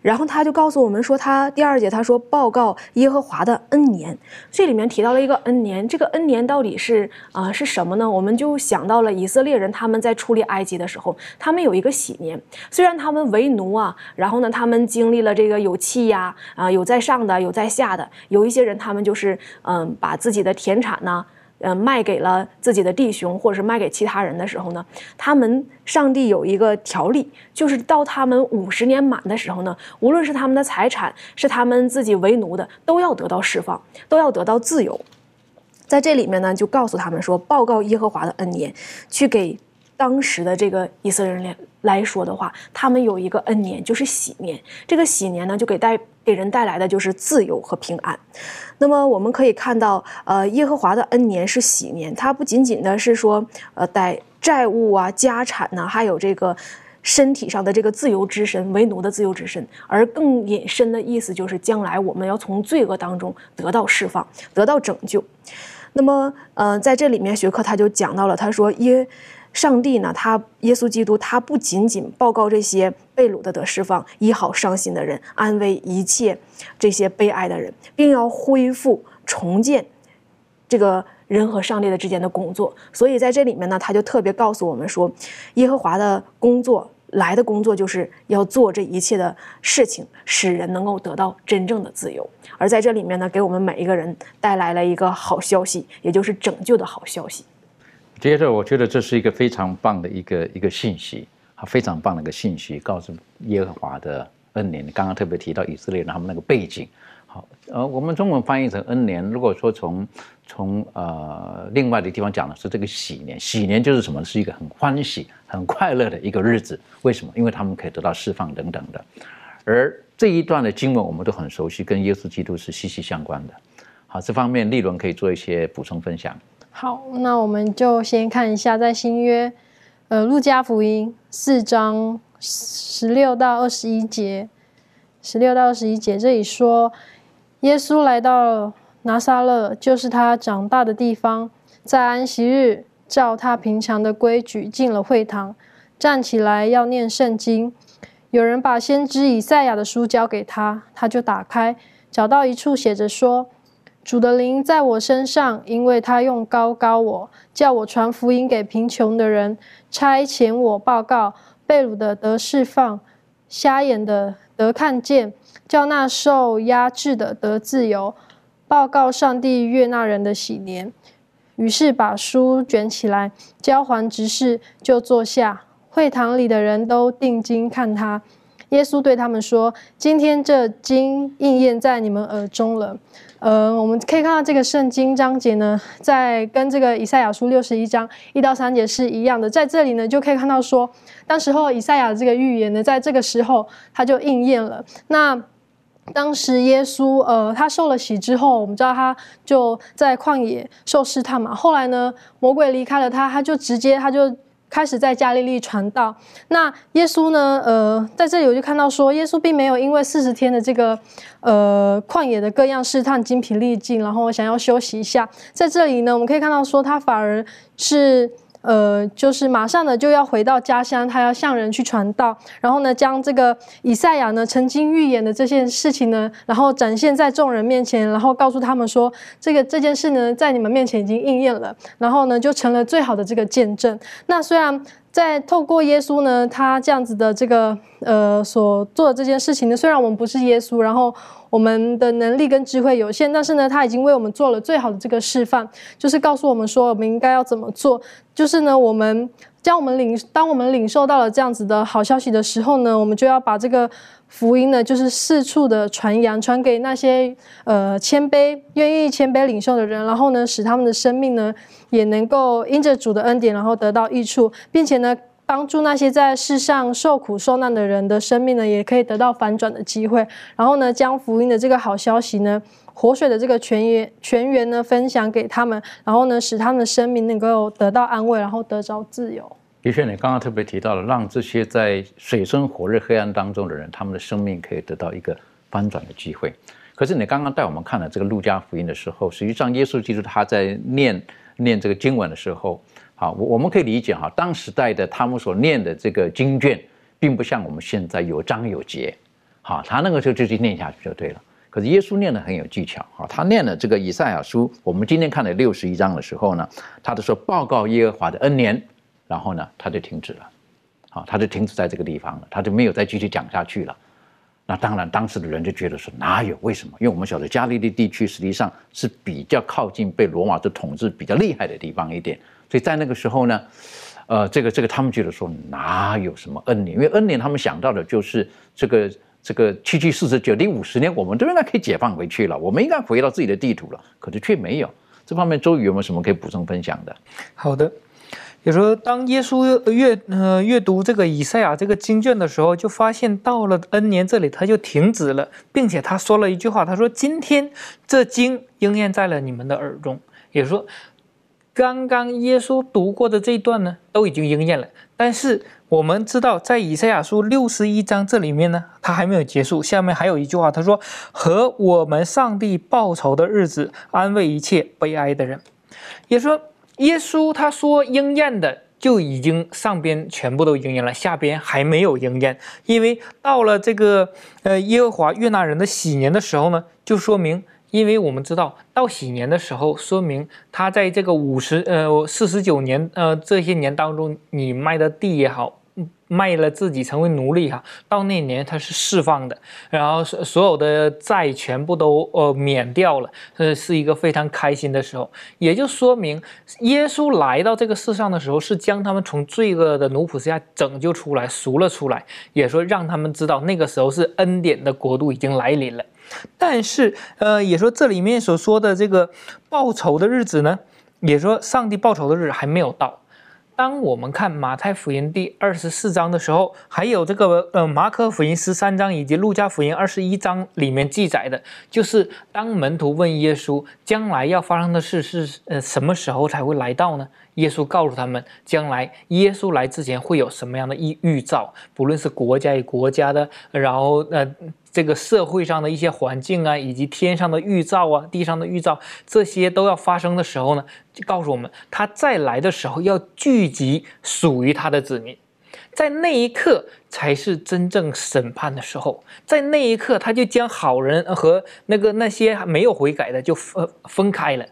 然后他就告诉我们说，他第二节他说报告耶和华的恩年，这里面提到了一个恩年，这个恩年到底是啊是什么呢？我们就想到了以色列人他们在出离埃及的时候，他们有一个喜年，虽然他们为奴啊，然后呢他们经历了这个有气呀啊有在上的有在下的，有一些人他们就是嗯把自己的田产呢。呃，卖给了自己的弟兄，或者是卖给其他人的时候呢，他们上帝有一个条例，就是到他们五十年满的时候呢，无论是他们的财产，是他们自己为奴的，都要得到释放，都要得到自由。在这里面呢，就告诉他们说，报告耶和华的恩年，去给。当时的这个以色列人来说的话，他们有一个恩年，就是喜年。这个喜年呢，就给带给人带来的就是自由和平安。那么我们可以看到，呃，耶和华的恩年是喜年，它不仅仅的是说，呃，带债务啊、家产呐，还有这个身体上的这个自由之身、为奴的自由之身，而更引申的意思就是将来我们要从罪恶当中得到释放，得到拯救。那么，呃，在这里面学科他就讲到了，他说耶。上帝呢？他耶稣基督，他不仅仅报告这些被掳的得释放，医好伤心的人，安慰一切这些悲哀的人，并要恢复重建这个人和上帝的之间的工作。所以在这里面呢，他就特别告诉我们说，耶和华的工作来的工作就是要做这一切的事情，使人能够得到真正的自由。而在这里面呢，给我们每一个人带来了一个好消息，也就是拯救的好消息。接着，我觉得这是一个非常棒的一个一个信息，啊，非常棒的一个信息，告诉耶和华的恩年。刚刚特别提到以色列人他们那个背景，好，呃，我们中文翻译成恩年。如果说从从呃另外的地方讲的是这个喜年，喜年就是什么？是一个很欢喜、很快乐的一个日子。为什么？因为他们可以得到释放等等的。而这一段的经文我们都很熟悉，跟耶稣基督是息息相关的。好，这方面利伦可以做一些补充分享。好，那我们就先看一下在新约，呃，路加福音四章十六到二十一节，十六到二十一节这里说，耶稣来到拿撒勒，就是他长大的地方，在安息日，照他平常的规矩进了会堂，站起来要念圣经。有人把先知以赛亚的书交给他，他就打开，找到一处写着说。主的灵在我身上，因为他用高高我，叫我传福音给贫穷的人，差遣我报告被掳的得释放，瞎眼的得看见，叫那受压制的得自由，报告上帝悦纳人的喜年。于是把书卷起来，交还执事，就坐下。会堂里的人都定睛看他。耶稣对他们说：“今天这经应验在你们耳中了。”呃，我们可以看到这个圣经章节呢，在跟这个以赛亚书六十一章一到三节是一样的。在这里呢，就可以看到说，当时候以赛亚这个预言呢，在这个时候它就应验了。那当时耶稣，呃，他受了洗之后，我们知道他就在旷野受试探嘛。后来呢，魔鬼离开了他，他就直接他就。开始在加利利传道。那耶稣呢？呃，在这里我就看到说，耶稣并没有因为四十天的这个呃旷野的各样试探精疲力尽，然后想要休息一下。在这里呢，我们可以看到说，他反而是。呃，就是马上呢就要回到家乡，他要向人去传道，然后呢将这个以赛亚呢曾经预言的这件事情呢，然后展现在众人面前，然后告诉他们说，这个这件事呢在你们面前已经应验了，然后呢就成了最好的这个见证。那虽然。在透过耶稣呢，他这样子的这个呃所做的这件事情呢，虽然我们不是耶稣，然后我们的能力跟智慧有限，但是呢，他已经为我们做了最好的这个示范，就是告诉我们说我们应该要怎么做。就是呢，我们将我们领，当我们领受到了这样子的好消息的时候呢，我们就要把这个。福音呢，就是四处的传扬，传给那些呃谦卑、愿意谦卑领受的人，然后呢，使他们的生命呢，也能够因着主的恩典，然后得到益处，并且呢，帮助那些在世上受苦受难的人的生命呢，也可以得到反转的机会。然后呢，将福音的这个好消息呢，活水的这个泉源泉源呢，分享给他们，然后呢，使他们的生命能够得到安慰，然后得着自由。的确，你刚刚特别提到了，让这些在水深火热、黑暗当中的人，他们的生命可以得到一个翻转的机会。可是你刚刚带我们看了这个路加福音的时候，实际上耶稣基督他在念念这个经文的时候，好，我我们可以理解哈，当时代的他们所念的这个经卷，并不像我们现在有章有节，好，他那个时候就去念下去就对了。可是耶稣念的很有技巧，哈，他念了这个以赛亚书，我们今天看了六十一章的时候呢，他就说报告耶和华的恩年。然后呢，他就停止了，好，他就停止在这个地方了，他就没有再继续讲下去了。那当然，当时的人就觉得说哪有？为什么？因为我们晓得加利利地区实际上是比较靠近被罗马的统治比较厉害的地方一点，所以在那个时候呢，呃，这个这个他们觉得说哪有什么恩年？因为恩年他们想到的就是这个这个七七四十九第五十年，我们都应该可以解放回去了，我们应该回到自己的地图了，可是却没有。这方面周瑜有没有什么可以补充分享的？好的。有时候，当耶稣阅呃阅读这个以赛亚这个经卷的时候，就发现到了 N 年这里，他就停止了，并且他说了一句话，他说：“今天这经应验在了你们的耳中。”也说，刚刚耶稣读过的这一段呢，都已经应验了。但是我们知道，在以赛亚书六十一章这里面呢，他还没有结束，下面还有一句话，他说：“和我们上帝报仇的日子，安慰一切悲哀的人。”也说。耶稣他说应验的就已经上边全部都应验了，下边还没有应验，因为到了这个呃耶和华悦纳人的喜年的时候呢，就说明因为我们知道到喜年的时候，说明他在这个五十呃四十九年呃这些年当中，你卖的地也好。卖了自己成为奴隶哈，到那年他是释放的，然后所所有的债全部都呃免掉了，呃是一个非常开心的时候，也就说明耶稣来到这个世上的时候是将他们从罪恶的奴仆之下拯救出来赎了出来，也说让他们知道那个时候是恩典的国度已经来临了，但是呃也说这里面所说的这个报仇的日子呢，也说上帝报仇的日子还没有到。当我们看马太福音第二十四章的时候，还有这个呃马可福音十三章以及路加福音二十一章里面记载的，就是当门徒问耶稣将来要发生的事是呃什么时候才会来到呢？耶稣告诉他们，将来耶稣来之前会有什么样的预预兆，不论是国家与国家的，然后呃。这个社会上的一些环境啊，以及天上的预兆啊，地上的预兆，这些都要发生的时候呢，就告诉我们，他再来的时候要聚集属于他的子民，在那一刻才是真正审判的时候，在那一刻他就将好人和那个那些没有悔改的就分分开了。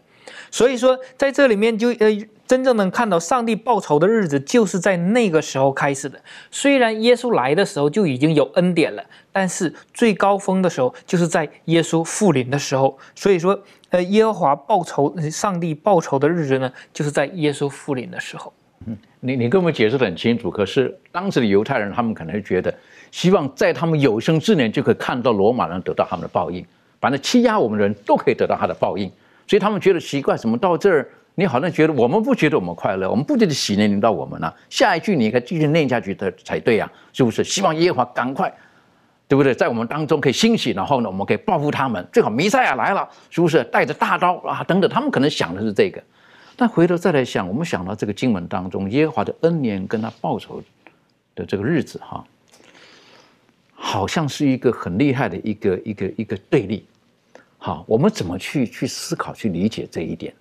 所以说，在这里面就呃，真正能看到上帝报仇的日子，就是在那个时候开始的。虽然耶稣来的时候就已经有恩典了，但是最高峰的时候就是在耶稣复临的时候。所以说，呃，耶和华报仇，上帝报仇的日子呢，就是在耶稣复临的时候。嗯，你你跟我们解释的很清楚，可是当时的犹太人他们可能觉得，希望在他们有生之年就可以看到罗马人得到他们的报应，反正欺压我们的人都可以得到他的报应。所以他们觉得奇怪，怎么到这儿，你好像觉得我们不觉得我们快乐，我们不觉得喜年临到我们了。下一句你应该继续念下去的才对呀，是不是？希望耶和华赶快，对不对？在我们当中可以兴起，然后呢，我们可以报复他们。最好弥赛亚来了，是不是？带着大刀啊等等，他们可能想的是这个。但回头再来想，我们想到这个经文当中，耶和华的恩年跟他报仇的这个日子，哈，好像是一个很厉害的一个一个一个对立。好，我们怎么去去思考、去理解这一点？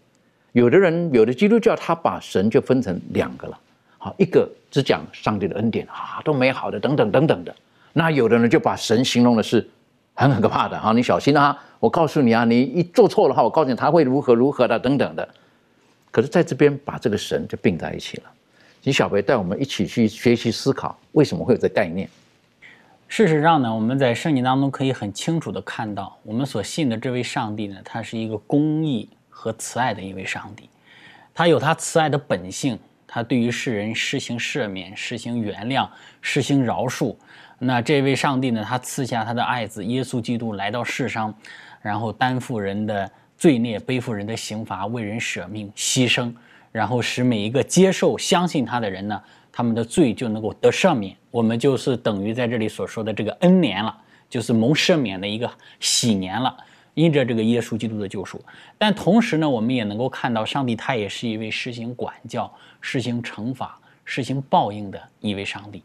有的人，有的基督教，他把神就分成两个了。好，一个只讲上帝的恩典啊，都美好的，等等等等的。那有的人就把神形容的是很很可怕的好，你小心啊！我告诉你啊，你一做错的话，我告诉你他会如何如何的，等等的。可是在这边把这个神就并在一起了。请小白带我们一起去学习思考，为什么会有这概念？事实上呢，我们在圣经当中可以很清楚的看到，我们所信的这位上帝呢，他是一个公义和慈爱的一位上帝，他有他慈爱的本性，他对于世人施行赦免、施行原谅、施行饶恕。那这位上帝呢，他赐下他的爱子耶稣基督来到世上，然后担负人的罪孽，背负人的刑罚，为人舍命牺牲，然后使每一个接受、相信他的人呢。他们的罪就能够得赦免，我们就是等于在这里所说的这个恩年了，就是蒙赦免的一个喜年了，因着这个耶稣基督的救赎。但同时呢，我们也能够看到，上帝他也是一位实行管教、实行惩罚、实行报应的一位上帝。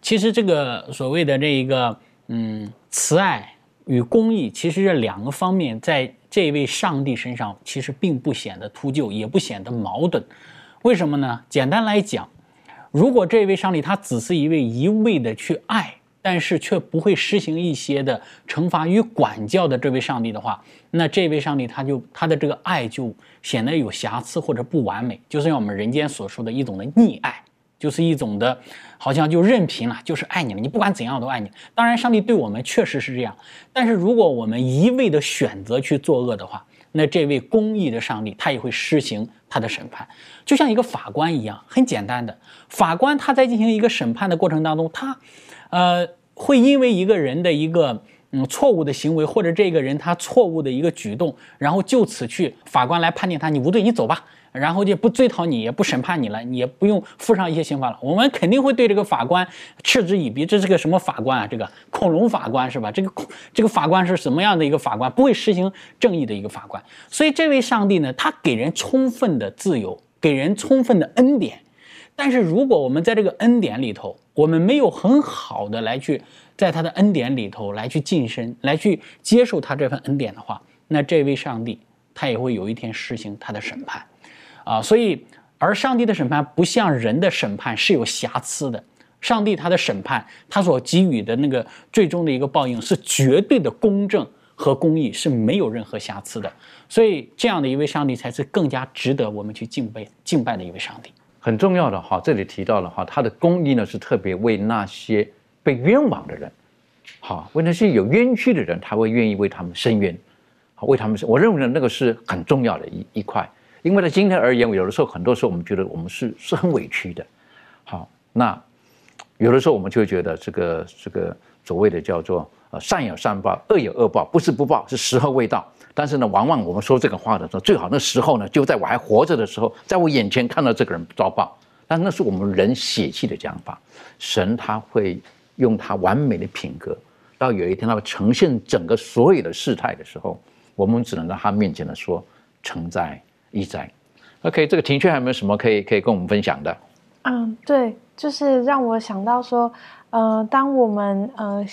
其实这个所谓的这一个嗯慈爱与公义，其实这两个方面在这位上帝身上其实并不显得突兀，也不显得矛盾。为什么呢？简单来讲。如果这位上帝他只是一位一味的去爱，但是却不会实行一些的惩罚与管教的这位上帝的话，那这位上帝他就他的这个爱就显得有瑕疵或者不完美，就是像我们人间所说的一种的溺爱，就是一种的，好像就任凭了，就是爱你了，你不管怎样我都爱你。当然，上帝对我们确实是这样，但是如果我们一味的选择去作恶的话，那这位公义的上帝他也会施行他的审判。就像一个法官一样，很简单的法官，他在进行一个审判的过程当中，他，呃，会因为一个人的一个嗯错误的行为，或者这个人他错误的一个举动，然后就此去法官来判定他，你无罪，你走吧，然后就不追讨你，也不审判你了，你也不用负上一些刑罚了。我们肯定会对这个法官嗤之以鼻，这是个什么法官啊？这个恐龙法官是吧？这个恐这个法官是什么样的一个法官？不会实行正义的一个法官。所以这位上帝呢，他给人充分的自由。给人充分的恩典，但是如果我们在这个恩典里头，我们没有很好的来去在他的恩典里头来去晋升，来去接受他这份恩典的话，那这位上帝他也会有一天实行他的审判，啊，所以而上帝的审判不像人的审判是有瑕疵的，上帝他的审判他所给予的那个最终的一个报应是绝对的公正和公义是没有任何瑕疵的。所以，这样的一位上帝才是更加值得我们去敬拜、敬拜的一位上帝。很重要的哈，这里提到了哈，他的公义呢是特别为那些被冤枉的人，好，为那些有冤屈的人，他会愿意为他们伸冤，好，为他们。我认为呢，那个是很重要的一一块，因为呢，今天而言，有的时候，很多时候我们觉得我们是是很委屈的，好，那有的时候我们就会觉得这个这个所谓的叫做呃善有善报，恶有恶报，不是不报，是时候未到。但是呢，往往我们说这个话的时候，最好那时候呢，就在我还活着的时候，在我眼前看到这个人遭报。但那是我们人血气的讲法。神他会用他完美的品格，到有一天他会呈现整个所有的事态的时候，我们只能在他面前的说成在意在。OK，这个庭雀还有没有什么可以可以跟我们分享的？嗯，对，就是让我想到说，呃，当我们呃。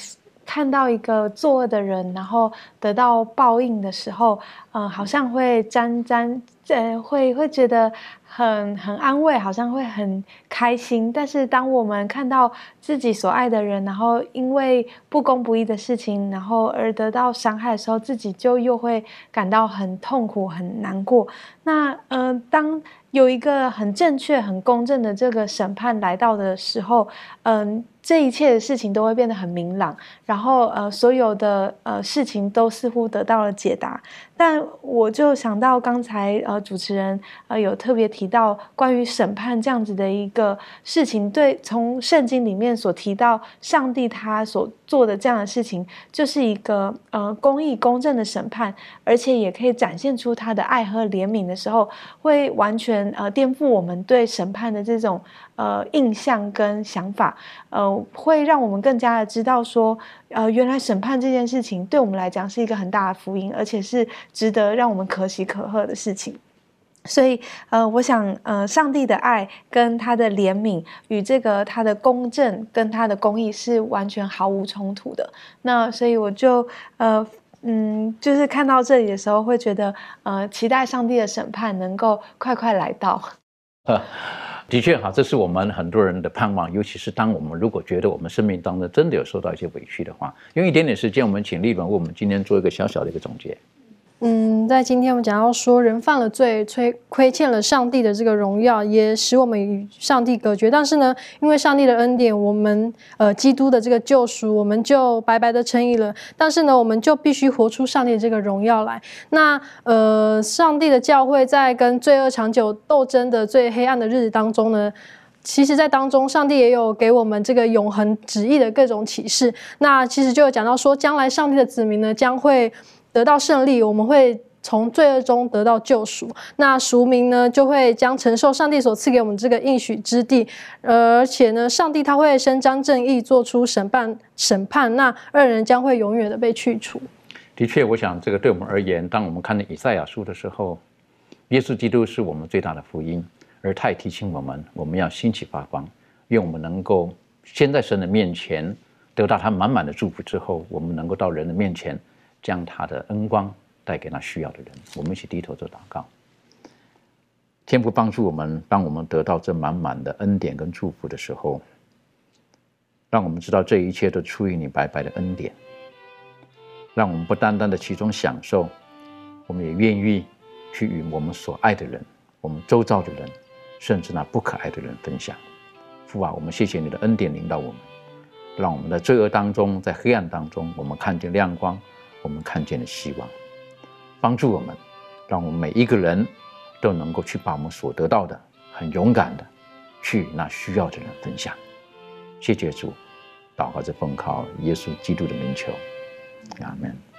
看到一个作恶的人，然后得到报应的时候，嗯，好像会沾沾，呃，会会觉得很很安慰，好像会很开心。但是当我们看到自己所爱的人，然后因为不公不义的事情，然后而得到伤害的时候，自己就又会感到很痛苦、很难过。那，嗯，当有一个很正确、很公正的这个审判来到的时候，嗯。这一切的事情都会变得很明朗，然后呃，所有的呃事情都似乎得到了解答。但我就想到刚才呃主持人呃有特别提到关于审判这样子的一个事情，对，从圣经里面所提到上帝他所做的这样的事情，就是一个呃公义公正的审判，而且也可以展现出他的爱和怜悯的时候，会完全呃颠覆我们对审判的这种呃印象跟想法，呃，会让我们更加的知道说。呃，原来审判这件事情对我们来讲是一个很大的福音，而且是值得让我们可喜可贺的事情。所以，呃，我想，呃，上帝的爱跟他的怜悯与这个他的公正跟他的公义是完全毫无冲突的。那所以我就，呃，嗯，就是看到这里的时候，会觉得，呃，期待上帝的审判能够快快来到。的确哈，这是我们很多人的盼望，尤其是当我们如果觉得我们生命当中真的有受到一些委屈的话，用一点点时间，我们请丽伦为我们今天做一个小小的一个总结。嗯，在今天我们讲到说，人犯了罪，亏亏欠了上帝的这个荣耀，也使我们与上帝隔绝。但是呢，因为上帝的恩典，我们呃基督的这个救赎，我们就白白的称义了。但是呢，我们就必须活出上帝的这个荣耀来。那呃，上帝的教会在跟罪恶长久斗争的最黑暗的日子当中呢，其实，在当中，上帝也有给我们这个永恒旨意的各种启示。那其实就有讲到说，将来上帝的子民呢，将会。得到胜利，我们会从罪恶中得到救赎。那赎民呢，就会将承受上帝所赐给我们这个应许之地。而且呢，上帝他会伸张正义，做出审判。审判那二人将会永远的被去除。的确，我想这个对我们而言，当我们看到以赛亚书的时候，耶稣基督是我们最大的福音，而他也提醒我们，我们要兴起发光，愿我们能够先在神的面前得到他满满的祝福之后，我们能够到人的面前。将他的恩光带给那需要的人，我们一起低头做祷告。天父帮助我们，当我们得到这满满的恩典跟祝福的时候，让我们知道这一切都出于你白白的恩典。让我们不单单的其中享受，我们也愿意去与我们所爱的人、我们周遭的人，甚至那不可爱的人分享。父啊，我们谢谢你的恩典领导我们，让我们在罪恶当中，在黑暗当中，我们看见亮光。我们看见了希望，帮助我们，让我们每一个人都能够去把我们所得到的很勇敢的去那需要的人分享。谢谢主，祷告这奉靠耶稣基督的名求，阿门。